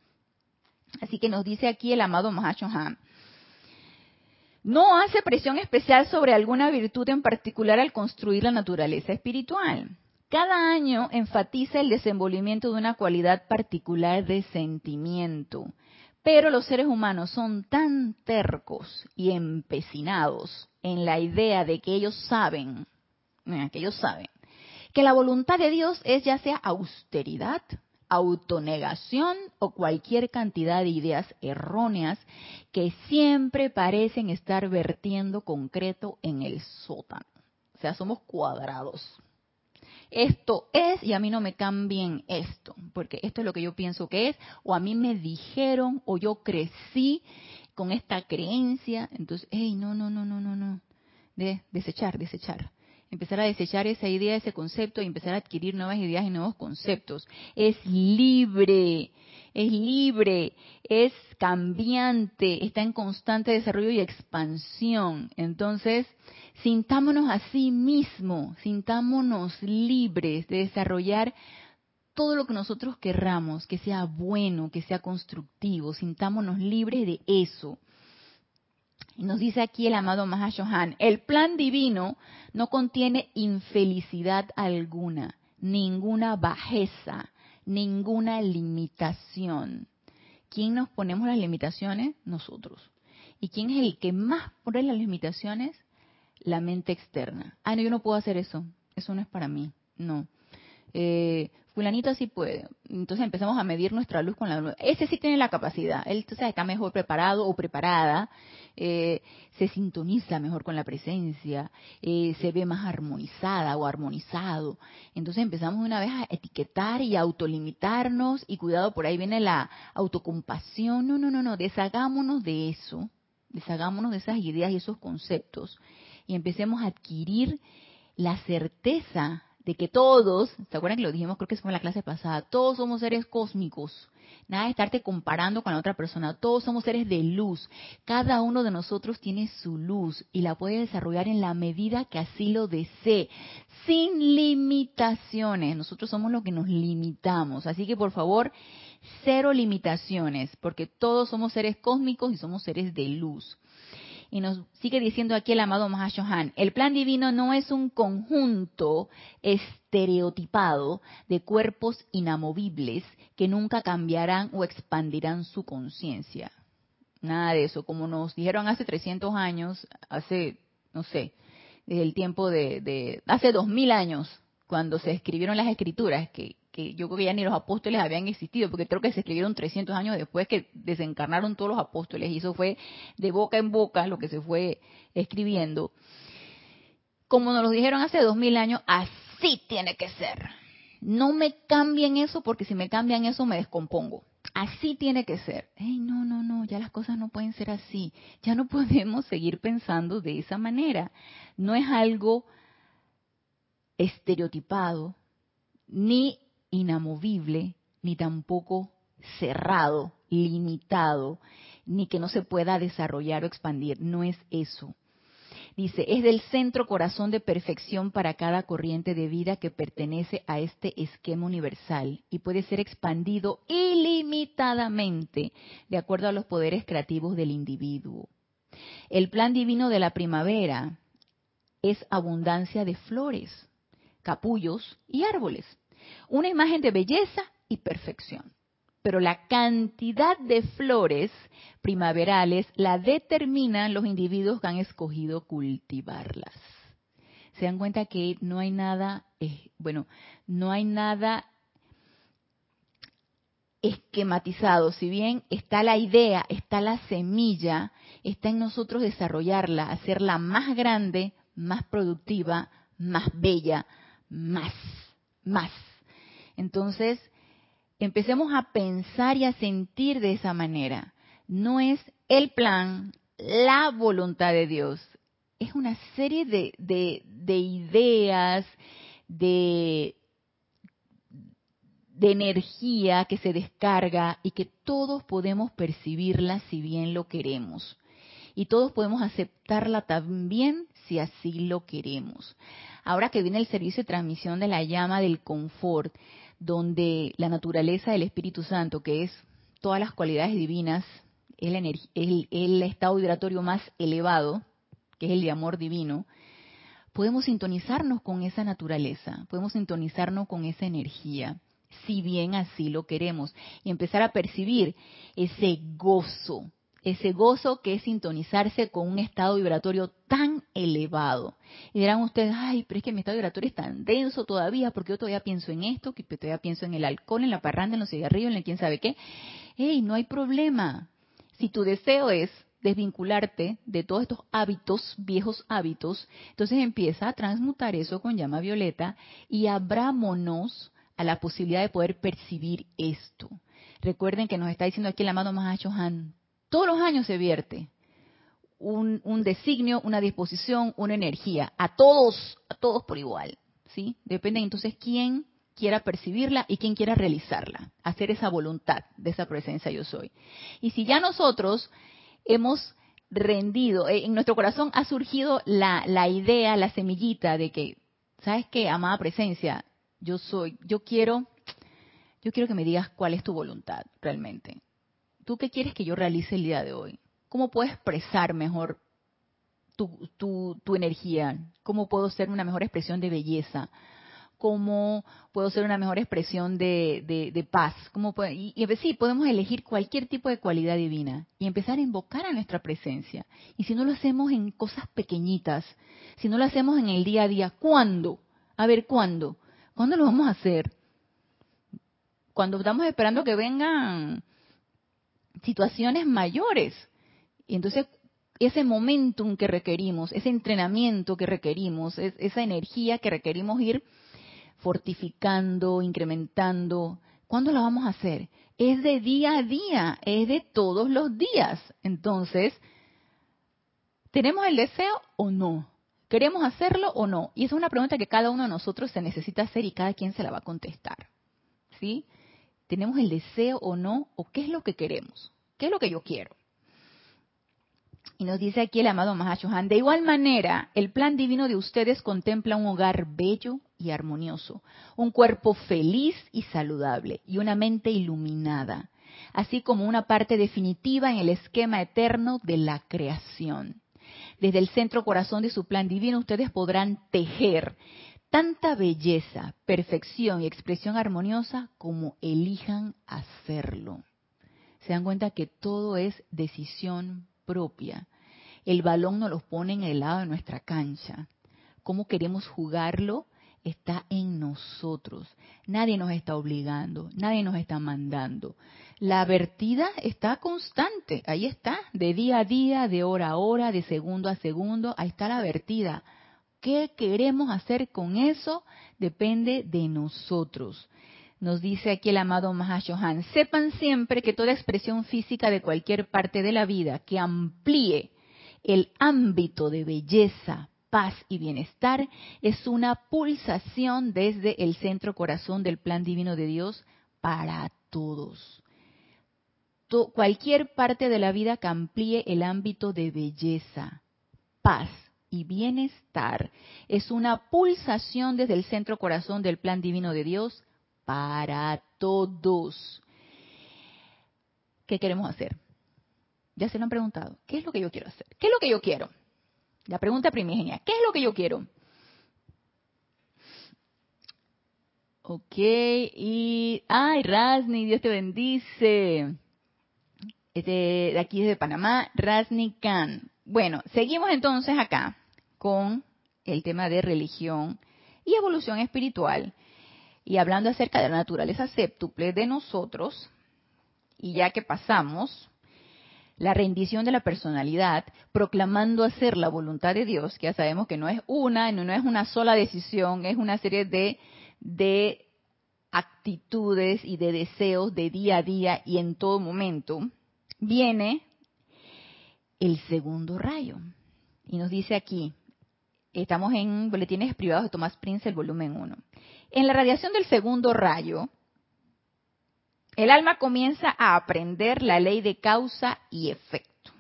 Speaker 1: Así que nos dice aquí el amado Mahashohan, no hace presión especial sobre alguna virtud en particular al construir la naturaleza espiritual. Cada año enfatiza el desenvolvimiento de una cualidad particular de sentimiento, pero los seres humanos son tan tercos y empecinados en la idea de que ellos saben, que ellos saben, que la voluntad de Dios es ya sea austeridad, autonegación o cualquier cantidad de ideas erróneas que siempre parecen estar vertiendo concreto en el sótano. O sea, somos cuadrados. Esto es y a mí no me cambien esto, porque esto es lo que yo pienso que es, o a mí me dijeron, o yo crecí con esta creencia. Entonces, hey, no, no, no, no, no, no. De desechar, desechar empezar a desechar esa idea, ese concepto y empezar a adquirir nuevas ideas y nuevos conceptos. Es libre, es libre, es cambiante, está en constante desarrollo y expansión. Entonces, sintámonos a sí mismo, sintámonos libres de desarrollar todo lo que nosotros querramos, que sea bueno, que sea constructivo, sintámonos libres de eso. Nos dice aquí el amado Mahashohan, el plan divino no contiene infelicidad alguna, ninguna bajeza, ninguna limitación. ¿Quién nos ponemos las limitaciones? Nosotros. ¿Y quién es el que más pone las limitaciones? La mente externa. Ah, no, yo no puedo hacer eso. Eso no es para mí. No. Eh, fulanito sí puede. Entonces empezamos a medir nuestra luz con la luz. Ese sí tiene la capacidad. Él entonces está mejor preparado o preparada. Eh, se sintoniza mejor con la presencia. Eh, se ve más armonizada o armonizado. Entonces empezamos una vez a etiquetar y a autolimitarnos. Y cuidado, por ahí viene la autocompasión. No, no, no, no. Deshagámonos de eso. Deshagámonos de esas ideas y esos conceptos. Y empecemos a adquirir la certeza de que todos, ¿se acuerdan que lo dijimos? Creo que fue en la clase pasada, todos somos seres cósmicos. Nada de estarte comparando con la otra persona, todos somos seres de luz. Cada uno de nosotros tiene su luz y la puede desarrollar en la medida que así lo desee, sin limitaciones. Nosotros somos los que nos limitamos. Así que por favor, cero limitaciones, porque todos somos seres cósmicos y somos seres de luz. Y nos sigue diciendo aquí el amado Mahashohan, el plan divino no es un conjunto estereotipado de cuerpos inamovibles que nunca cambiarán o expandirán su conciencia. Nada de eso, como nos dijeron hace 300 años, hace, no sé, desde el tiempo de, de hace 2000 años, cuando se escribieron las escrituras, que que yo creo que ya ni los apóstoles habían existido, porque creo que se escribieron 300 años después que desencarnaron todos los apóstoles, y eso fue de boca en boca lo que se fue escribiendo. Como nos lo dijeron hace 2000 años, así tiene que ser. No me cambien eso, porque si me cambian eso me descompongo. Así tiene que ser. Hey, no, no, no, ya las cosas no pueden ser así. Ya no podemos seguir pensando de esa manera. No es algo estereotipado, ni inamovible, ni tampoco cerrado, limitado, ni que no se pueda desarrollar o expandir. No es eso. Dice, es del centro corazón de perfección para cada corriente de vida que pertenece a este esquema universal y puede ser expandido ilimitadamente de acuerdo a los poderes creativos del individuo. El plan divino de la primavera es abundancia de flores, capullos y árboles una imagen de belleza y perfección. Pero la cantidad de flores primaverales la determinan los individuos que han escogido cultivarlas. Se dan cuenta que no hay nada, eh, bueno, no hay nada esquematizado. Si bien está la idea, está la semilla, está en nosotros desarrollarla, hacerla más grande, más productiva, más bella, más, más. Entonces, empecemos a pensar y a sentir de esa manera. No es el plan, la voluntad de Dios. Es una serie de, ideas, de, de energía que se descarga y que todos podemos percibirla si bien lo queremos. Y todos podemos aceptarla también si así lo queremos. Ahora que viene el servicio de transmisión de la llama del confort, donde la naturaleza del Espíritu Santo, que es todas las cualidades divinas, el, el, estado vibratorio más elevado, que es el de amor divino, podemos sintonizarnos con esa naturaleza, podemos sintonizarnos con esa energía, si bien así lo queremos, y empezar a percibir ese gozo, ese gozo que es sintonizarse con un estado vibratorio tan elevado. Y dirán ustedes, ay, pero es que mi estado vibratorio es tan denso todavía, porque yo todavía pienso en esto, que todavía pienso en el alcohol, en la parranda, en los cigarrillos, en el quién sabe qué. Hey, no hay problema. Si tu deseo es desvincularte de todos estos hábitos, viejos hábitos, entonces empieza a transmutar eso con llama violeta y abrámonos a la posibilidad de poder percibir esto. Recuerden que nos está diciendo aquí el amado Mahacho Han, todos los años se vierte un, designio, una disposición, una energía, a todos, a todos por igual, ¿sí? Depende entonces quién quiera percibirla y quién quiera realizarla, hacer esa voluntad de esa presencia yo soy. Y si ya nosotros hemos rendido, eh, en nuestro corazón ha surgido la, la idea, la semillita de que, ¿sabes qué, amada presencia? Yo soy, yo quiero, yo quiero que me digas cuál es tu voluntad realmente. ¿Tú qué quieres que yo realice el día de hoy? ¿Cómo puedo expresar mejor tu, tu, energía? ¿Cómo puedo ser una mejor expresión de belleza? ¿Cómo puedo ser una mejor expresión de, de, paz? ¿Cómo y, y sí, podemos elegir cualquier tipo de cualidad divina y empezar a invocar a nuestra presencia. Y si no lo hacemos en cosas pequeñitas, si no lo hacemos en el día a día, ¿cuándo? A ver, ¿cuándo? ¿Cuándo lo vamos a hacer? Cuando estamos esperando que vengan situaciones mayores. Y entonces ese momentum que requerimos, ese entrenamiento que requerimos, esa energía que requerimos ir fortificando, incrementando, ¿cuándo lo vamos a hacer? Es de día a día, es de todos los días. Entonces, ¿tenemos el deseo o no? ¿Queremos hacerlo o no? Y esa es una pregunta que cada uno de nosotros se necesita hacer y cada quien se la va a contestar. ¿Sí? ¿Tenemos el deseo o no? ¿O qué es lo que queremos? ¿Qué es lo que yo quiero? Y nos dice aquí el amado Mahashohan, de igual manera, el plan divino de ustedes contempla un hogar bello y armonioso, un cuerpo feliz y saludable y una mente iluminada, así como una parte definitiva en el esquema eterno de la creación. Desde el centro corazón de su plan divino ustedes podrán tejer tanta belleza, perfección y expresión armoniosa como elijan hacerlo. Se dan cuenta que todo es decisión propia. El balón nos lo pone en el lado de nuestra cancha. ¿Cómo queremos jugarlo? Está en nosotros. Nadie nos está obligando, nadie nos está mandando. La vertida está constante, ahí está, de día a día, de hora a hora, de segundo a segundo, ahí está la vertida. ¿Qué queremos hacer con eso? Depende de nosotros. Nos dice aquí el amado Mahashohan, sepan siempre que toda expresión física de cualquier parte de la vida que amplíe el ámbito de belleza, paz y bienestar es una pulsación desde el centro corazón del plan divino de Dios para todos. cualquier parte de la vida que amplíe el ámbito de belleza, paz y bienestar es una pulsación desde el centro corazón del plan divino de Dios para todos. ¿Qué queremos hacer? Ya se lo han preguntado. ¿Qué es lo que yo quiero hacer? ¿Qué es lo que yo quiero? La pregunta primigenia. ¿Qué es lo que yo quiero? Ok, y... ¡Ay, Rasni! Dios te bendice. Este, de aquí de Panamá, Rasni Khan. Bueno, seguimos entonces acá con el tema de religión y evolución espiritual. Y hablando acerca de la naturaleza séptuple de nosotros, y ya que pasamos la rendición de la personalidad, proclamando hacer la voluntad de Dios, que ya sabemos que no es una, no, es una sola decisión, es una serie de, de actitudes y de deseos de día a día y en todo momento, viene el segundo rayo. Y nos dice aquí, estamos en Boletines Privados de Tomás Prince, el volumen 1. En la radiación del segundo rayo, el alma comienza a aprender la ley de causa y efecto,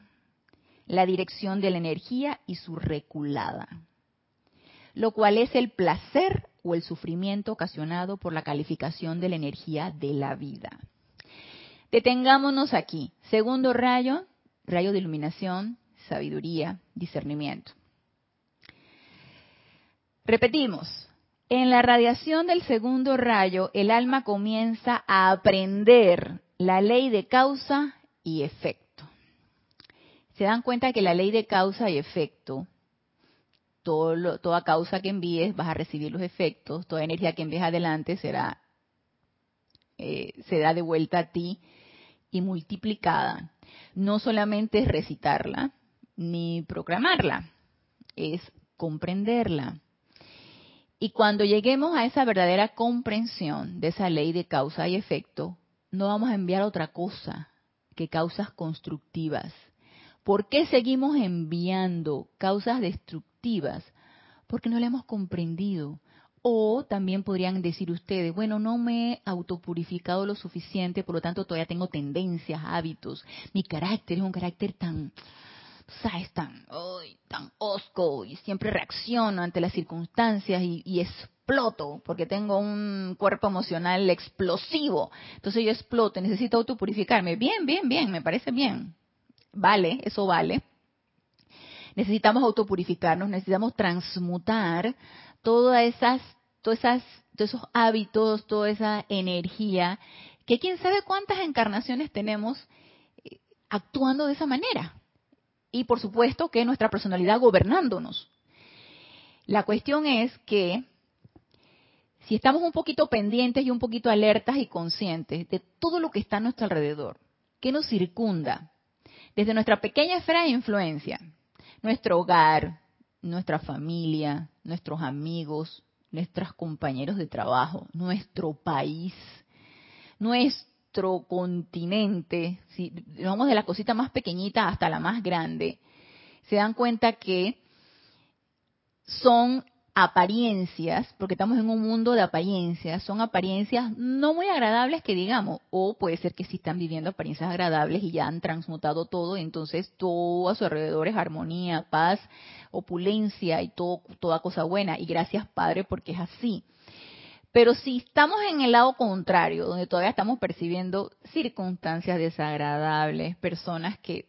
Speaker 1: la dirección de la energía y su reculada, lo cual es el placer o el sufrimiento ocasionado por la calificación de la energía de la vida. Detengámonos aquí. Segundo rayo, rayo de iluminación, sabiduría, discernimiento. Repetimos, en la radiación del segundo rayo, el alma comienza a aprender la ley de causa y efecto. Se dan cuenta que la ley de causa y efecto, toda causa que envíes vas a recibir los efectos, toda energía que envíes adelante será, eh, será de vuelta a ti y multiplicada. No solamente es recitarla ni proclamarla, es comprenderla y cuando lleguemos a esa verdadera comprensión de esa ley de causa y efecto, no vamos a enviar otra cosa que causas constructivas. ¿Por qué seguimos enviando causas destructivas? Porque no la hemos comprendido. O también podrían decir ustedes, bueno, no me he autopurificado lo suficiente, por lo tanto todavía tengo tendencias, hábitos. Mi carácter es un carácter tan sabes, tan, tan osco y siempre reacciono ante las circunstancias y, exploto porque tengo un cuerpo emocional explosivo. Entonces yo exploto, necesito autopurificarme. Bien, bien, bien, me parece bien. Vale, eso vale. Necesitamos autopurificarnos, necesitamos transmutar todas esas, todas esas, todos esos hábitos, toda esa energía, que quién sabe cuántas encarnaciones tenemos eh, actuando de esa manera y por supuesto que nuestra personalidad gobernándonos. La cuestión es que si estamos un poquito pendientes y un poquito alertas y conscientes de todo lo que está a nuestro alrededor, que nos circunda, desde nuestra pequeña esfera de influencia, nuestro hogar, nuestra familia, nuestros amigos, nuestros compañeros de trabajo, nuestro país, nuestro continente, si vamos de la cosita más pequeñita hasta la más grande, se dan cuenta que son apariencias, porque estamos en un mundo de apariencias, son apariencias no muy agradables que digamos, o puede ser que sí están viviendo apariencias agradables y ya han transmutado todo, entonces todo a su alrededor es armonía, paz, opulencia y todo, toda cosa buena. Y gracias Padre porque es así. Pero si estamos en el lado contrario, donde todavía estamos percibiendo circunstancias desagradables, personas que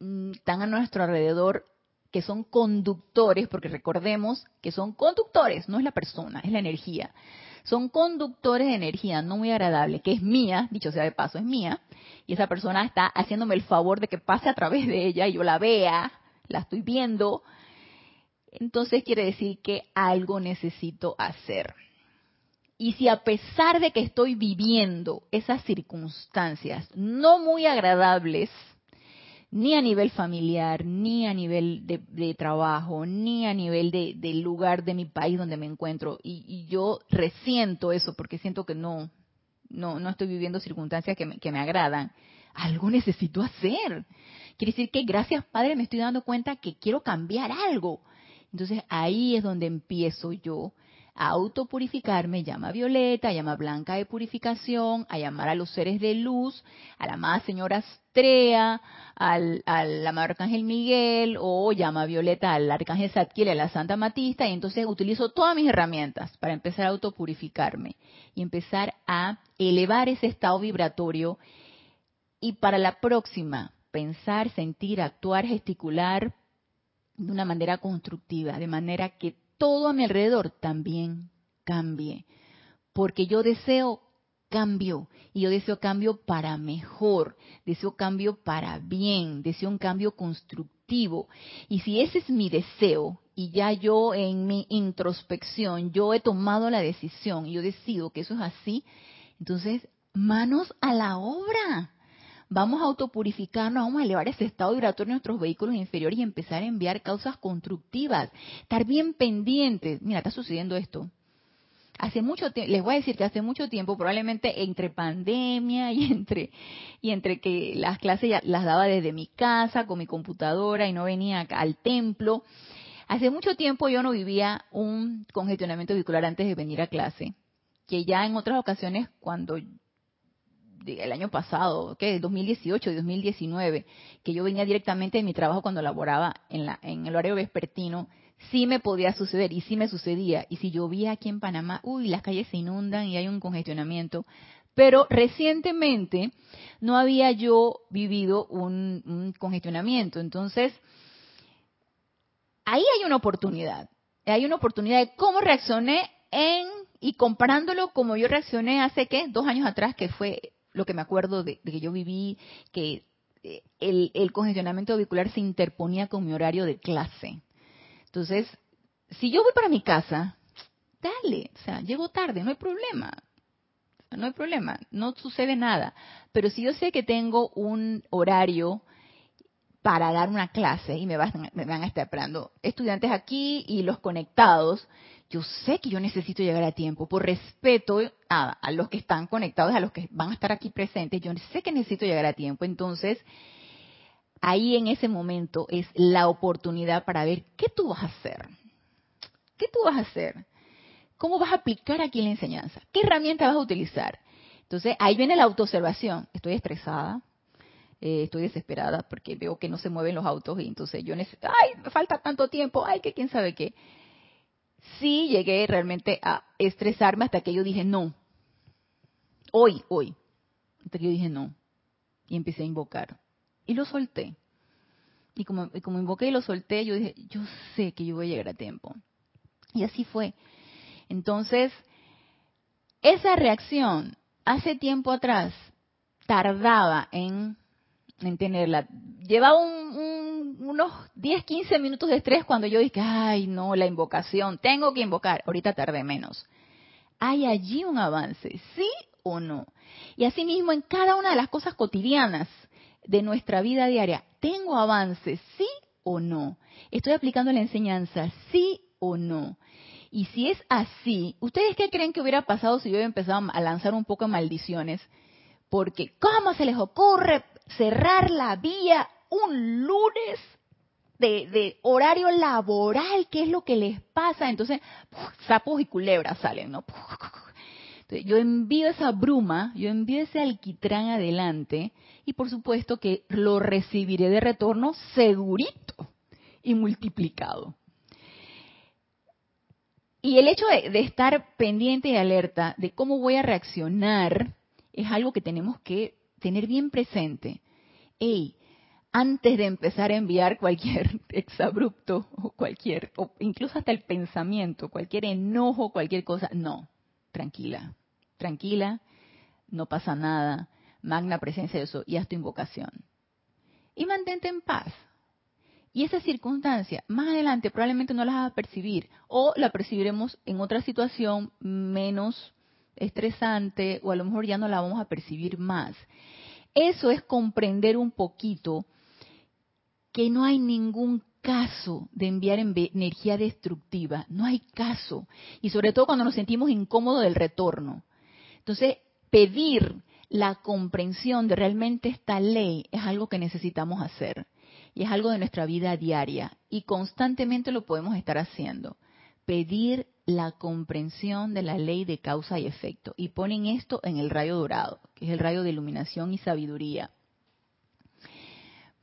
Speaker 1: mm, están a nuestro alrededor que son conductores, porque recordemos que son conductores, no es la persona, es la energía. Son conductores de energía no muy agradable, que es mía, dicho sea de paso, es mía, y esa persona está haciéndome el favor de que pase a través de ella y yo la vea, la estoy viendo. Entonces quiere decir que algo necesito hacer. Y si a pesar de que estoy viviendo esas circunstancias no muy agradables, ni a nivel familiar, ni a nivel de, trabajo, ni a nivel de, del lugar de mi país donde me encuentro. Y, yo resiento eso porque siento que no, no, no estoy viviendo circunstancias que me, que me agradan. Algo necesito hacer. Quiere decir que gracias Padre me estoy dando cuenta que quiero cambiar algo. Entonces ahí es donde empiezo yo autopurificarme, llama Violeta, llama Blanca de purificación, a llamar a los seres de luz, a la amada señora Astrea, al, al amado Arcángel Miguel, o llama Violeta al Arcángel Zadkiel a la Santa Matista, y entonces utilizo todas mis herramientas para empezar a autopurificarme y empezar a elevar ese estado vibratorio y para la próxima, pensar, sentir, actuar, gesticular de una manera constructiva, de manera que todo a mi alrededor también cambie. Porque yo deseo cambio y yo deseo cambio para mejor, deseo cambio para bien, deseo un cambio constructivo. Y si ese es mi deseo y ya yo en mi introspección, yo he tomado la decisión y yo decido que eso es así, entonces manos a la obra vamos a autopurificarnos, vamos a elevar ese estado vibratorio en nuestros vehículos inferiores y empezar a enviar causas constructivas, estar bien pendientes. Mira, está sucediendo esto. Hace mucho les voy a decir que hace mucho tiempo, probablemente entre pandemia y entre y entre que las clases ya las daba desde mi casa con mi computadora y no venía al templo. Hace mucho tiempo yo no vivía un congestionamiento vehicular antes de venir a clase, que ya en otras ocasiones cuando el año pasado, ¿qué? 2018, 2019, que yo venía directamente de mi trabajo cuando laboraba en, la, en el horario vespertino, sí me podía suceder y sí me sucedía. Y si llovía aquí en Panamá, uy, las calles se inundan y hay un congestionamiento. Pero recientemente no había yo vivido un, congestionamiento. Entonces, ahí hay una oportunidad. Hay una oportunidad de cómo reaccioné en y comparándolo como yo reaccioné hace qué dos años atrás que fue lo que me acuerdo de, que yo viví, que eh, el, congestionamiento vehicular se interponía con mi horario de clase. Entonces, si yo voy para mi casa, dale, o sea, llego tarde, no hay problema. No hay problema, no sucede nada. Pero si yo sé que tengo un horario para dar una clase y me van, me van a estar esperando estudiantes aquí y los conectados, yo sé que yo necesito llegar a tiempo, por respeto a, los que están conectados, a los que van a estar aquí presentes, yo sé que necesito llegar a tiempo. Entonces, ahí en ese momento es la oportunidad para ver qué tú vas a hacer. ¿Qué tú vas a hacer? ¿Cómo vas a aplicar aquí la enseñanza? ¿Qué herramienta vas a utilizar? Entonces, ahí viene la autoobservación. Estoy estresada, eh, estoy desesperada porque veo que no se mueven los autos y entonces yo necesito, ay, me falta tanto tiempo, ay, que quién sabe qué sí llegué realmente a estresarme hasta que yo dije no. Hoy, hoy. Hasta que yo dije no. Y empecé a invocar. Y lo solté. Y como, como invoqué y lo solté, yo dije, yo sé que yo voy a llegar a tiempo. Y así fue. Entonces, esa reacción hace tiempo atrás tardaba en, en tenerla. Llevaba un unos 10, 15 minutos de estrés cuando yo dije, ay, no, la invocación, tengo que invocar. Ahorita tardé menos. ¿Hay allí un avance? ¿Sí o no? Y asimismo, en cada una de las cosas cotidianas de nuestra vida diaria, ¿tengo avance? ¿Sí o no? ¿Estoy aplicando la enseñanza? ¿Sí o no? Y si es así, ¿ustedes qué creen que hubiera pasado si yo hubiera empezado a lanzar un poco de maldiciones? Porque ¿cómo se les ocurre cerrar la vía un lunes de, horario laboral? ¿Qué es lo que les pasa? Entonces, sapos y culebras salen, ¿no? yo envío esa bruma, yo envío ese alquitrán adelante y por supuesto que lo recibiré de retorno segurito y multiplicado. Y el hecho de, estar pendiente y alerta de cómo voy a reaccionar es algo que tenemos que tener bien presente. Ey, antes de empezar a enviar cualquier exabrupto o cualquier, o incluso hasta el pensamiento, cualquier enojo, cualquier cosa, no, tranquila, tranquila, no pasa nada, magna presencia de eso y haz tu invocación. Y mantente en paz, y esa circunstancia, más adelante probablemente no la vas a percibir o la percibiremos en otra situación menos estresante o a lo mejor ya no la vamos a percibir más. Eso es comprender un poquito que no hay ningún caso de enviar energía destructiva, no hay caso. Y sobre todo cuando nos sentimos incómodos del retorno. Entonces, pedir la comprensión de realmente esta ley es algo que necesitamos hacer y es algo de nuestra vida diaria y constantemente lo podemos estar haciendo. Pedir la comprensión de la ley de causa y efecto. Y ponen esto en el rayo dorado, que es el rayo de iluminación y sabiduría.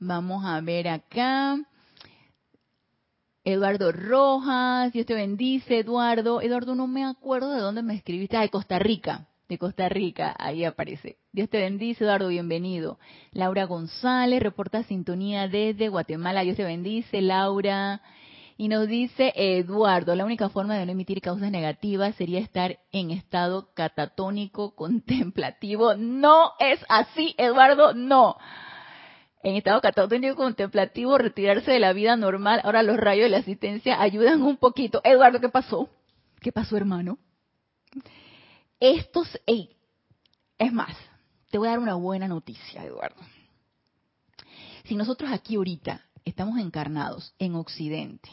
Speaker 1: Vamos a ver acá. Eduardo Rojas, Dios te bendice, Eduardo. Eduardo, no me acuerdo de dónde me escribiste. Ah, de Costa Rica de Costa Rica, ahí aparece. Dios te bendice, Eduardo, bienvenido. Laura González, reporta sintonía desde Guatemala, Dios te bendice, Laura. Y nos dice Eduardo, la única forma de no emitir causas negativas sería estar en estado catatónico contemplativo. No es así, Eduardo, no. En estado catatónico contemplativo, retirarse de la vida normal. Ahora los rayos de la asistencia ayudan un poquito. Eduardo, ¿qué pasó? ¿Qué pasó, hermano? Estos, es más, te voy a dar una buena noticia, Eduardo. Si nosotros aquí ahorita estamos encarnados en Occidente,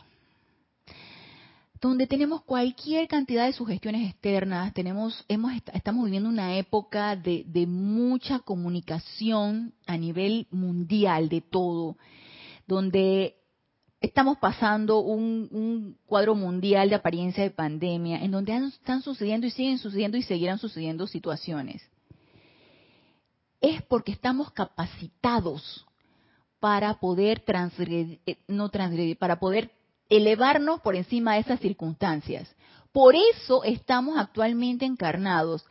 Speaker 1: donde tenemos cualquier cantidad de sugestiones externas, tenemos, hemos, estamos viviendo una época de, mucha comunicación a nivel mundial de todo, donde estamos pasando un, cuadro mundial de apariencia de pandemia, en donde están sucediendo y siguen sucediendo y seguirán sucediendo situaciones. Es porque estamos capacitados para poder transgredir, eh, no transgredir, para poder elevarnos por encima de esas circunstancias. Por eso estamos actualmente encarnados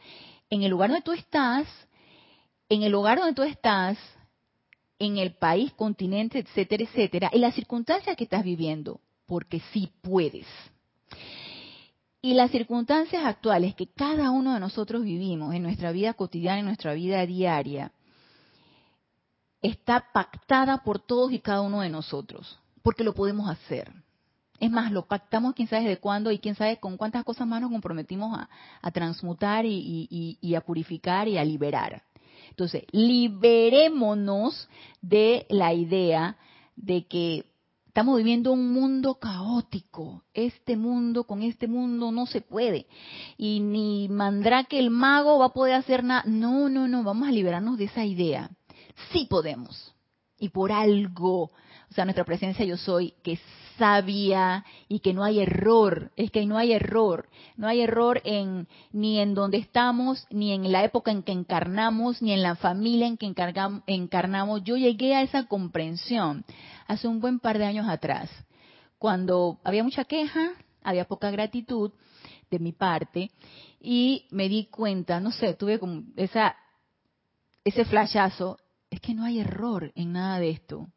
Speaker 1: en el lugar donde tú estás, en el lugar donde tú estás, en el país, continente, etcétera, etcétera, en las circunstancias que estás viviendo, porque sí puedes. Y las circunstancias actuales que cada uno de nosotros vivimos en nuestra vida cotidiana, en nuestra vida diaria, está pactada por todos y cada uno de nosotros, porque lo podemos hacer. Es más, lo pactamos quién sabe de cuándo y quién sabe con cuántas cosas más nos comprometimos a, transmutar y a purificar y a liberar. Entonces, liberémonos de la idea de que estamos viviendo un mundo caótico. Este mundo, con este mundo no se puede. Y ni que el mago va a poder hacer nada. No, no, no, vamos a liberarnos de esa idea. Sí podemos. Y por algo, o sea, nuestra presencia yo soy, que sabia y que no hay error, es que no hay error, no hay error en ni en donde estamos, ni en la época en que encarnamos, ni en la familia en que encarnamos. Yo llegué a esa comprensión hace un buen par de años atrás, cuando había mucha queja, había poca gratitud de mi parte y me di cuenta, no sé, tuve como esa ese flashazo, es que no hay error en nada de esto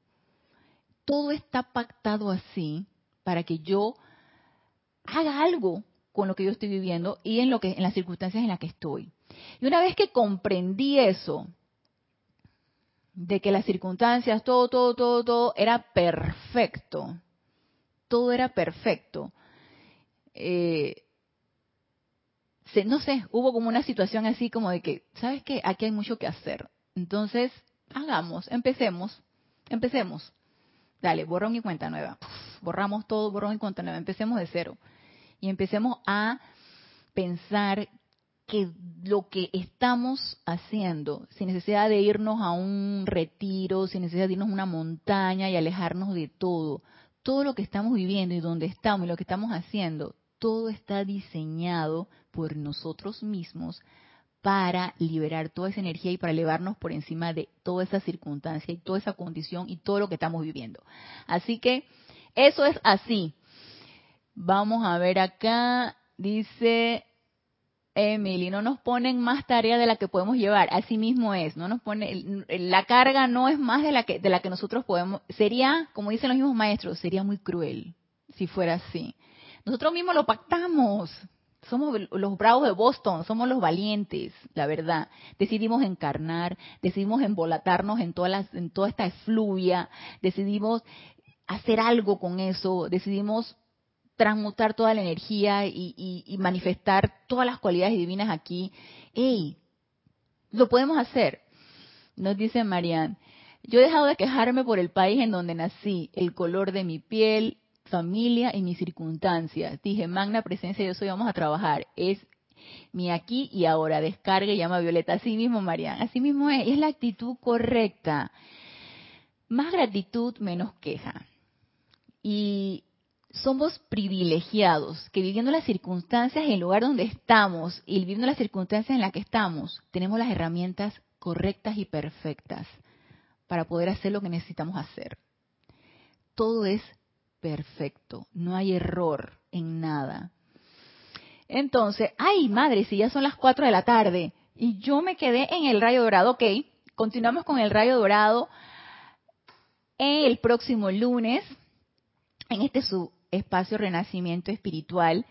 Speaker 1: todo está pactado así para que yo haga algo con lo que yo estoy viviendo y en lo que en las circunstancias en las que estoy. Y una vez que comprendí eso, de que las circunstancias, todo, todo, todo, todo era perfecto. Todo era perfecto. Eh, no sé, hubo como una situación así como de que, ¿sabes qué? Aquí hay mucho que hacer. Entonces, hagamos, empecemos, empecemos. Dale, borrón y cuenta nueva. borramos todo, borrón y cuenta nueva. Empecemos de cero. Y empecemos a pensar que lo que estamos haciendo, sin necesidad de irnos a un retiro, sin necesidad de irnos a una montaña y alejarnos de todo, todo lo que estamos viviendo y donde estamos y lo que estamos haciendo, todo está diseñado por nosotros mismos para liberar toda esa energía y para elevarnos por encima de toda esa circunstancia y toda esa condición y todo lo que estamos viviendo. Así que eso es así. Vamos a ver acá, dice Emily, no nos ponen más tarea de la que podemos llevar, así mismo es, no nos pone la carga no es más de la que de la que nosotros podemos, sería, como dicen los mismos maestros, sería muy cruel si fuera así. Nosotros mismos lo pactamos, somos los bravos de Boston, somos los valientes, la verdad. Decidimos encarnar, decidimos embolatarnos en, todas en toda esta efluvia, decidimos hacer algo con eso, decidimos transmutar toda la energía y, manifestar todas las cualidades divinas aquí. ¡Ey! Lo podemos hacer. Nos dice Marianne, yo he dejado de quejarme por el país en donde nací, el color de mi piel, familia y mis circunstancias. Dije, magna presencia, yo soy, vamos a trabajar. Es mi aquí y ahora, descarga y llama Violeta. Así mismo, Mariana, así mismo es, es la actitud correcta. Más gratitud, menos queja. Y somos privilegiados que viviendo las circunstancias en el lugar donde estamos y viviendo las circunstancias en las que estamos, tenemos las herramientas correctas y perfectas para poder hacer lo que necesitamos hacer. Todo es perfecto, no hay error en nada. Entonces, ay madre, si ya son las 4 de la tarde y yo me quedé en el rayo dorado, ok, continuamos con el rayo dorado el próximo lunes en este su espacio Renacimiento Espiritual.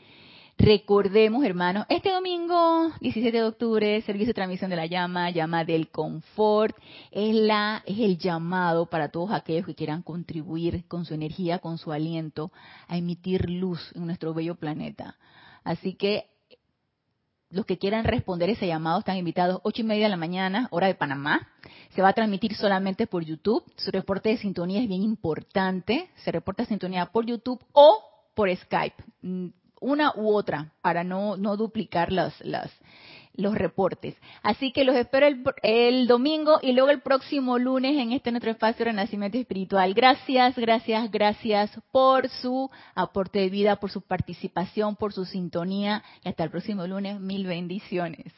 Speaker 1: Recordemos, hermanos, este domingo, 17 de octubre, servicio de transmisión de la llama, llama del confort, es la es el llamado para todos aquellos que quieran contribuir con su energía, con su aliento a emitir luz en nuestro bello planeta. Así que los que quieran responder ese llamado están invitados ocho y media de la mañana, hora de Panamá. Se va a transmitir solamente por YouTube. Su reporte de sintonía es bien importante. Se reporta sintonía por YouTube o por Skype una u otra para no, no duplicar las, las, los reportes. Así que los espero el, el, domingo y luego el próximo lunes en este nuestro espacio Renacimiento Espiritual. Gracias, gracias, gracias por su aporte de vida, por su participación, por su sintonía y hasta el próximo lunes. Mil bendiciones.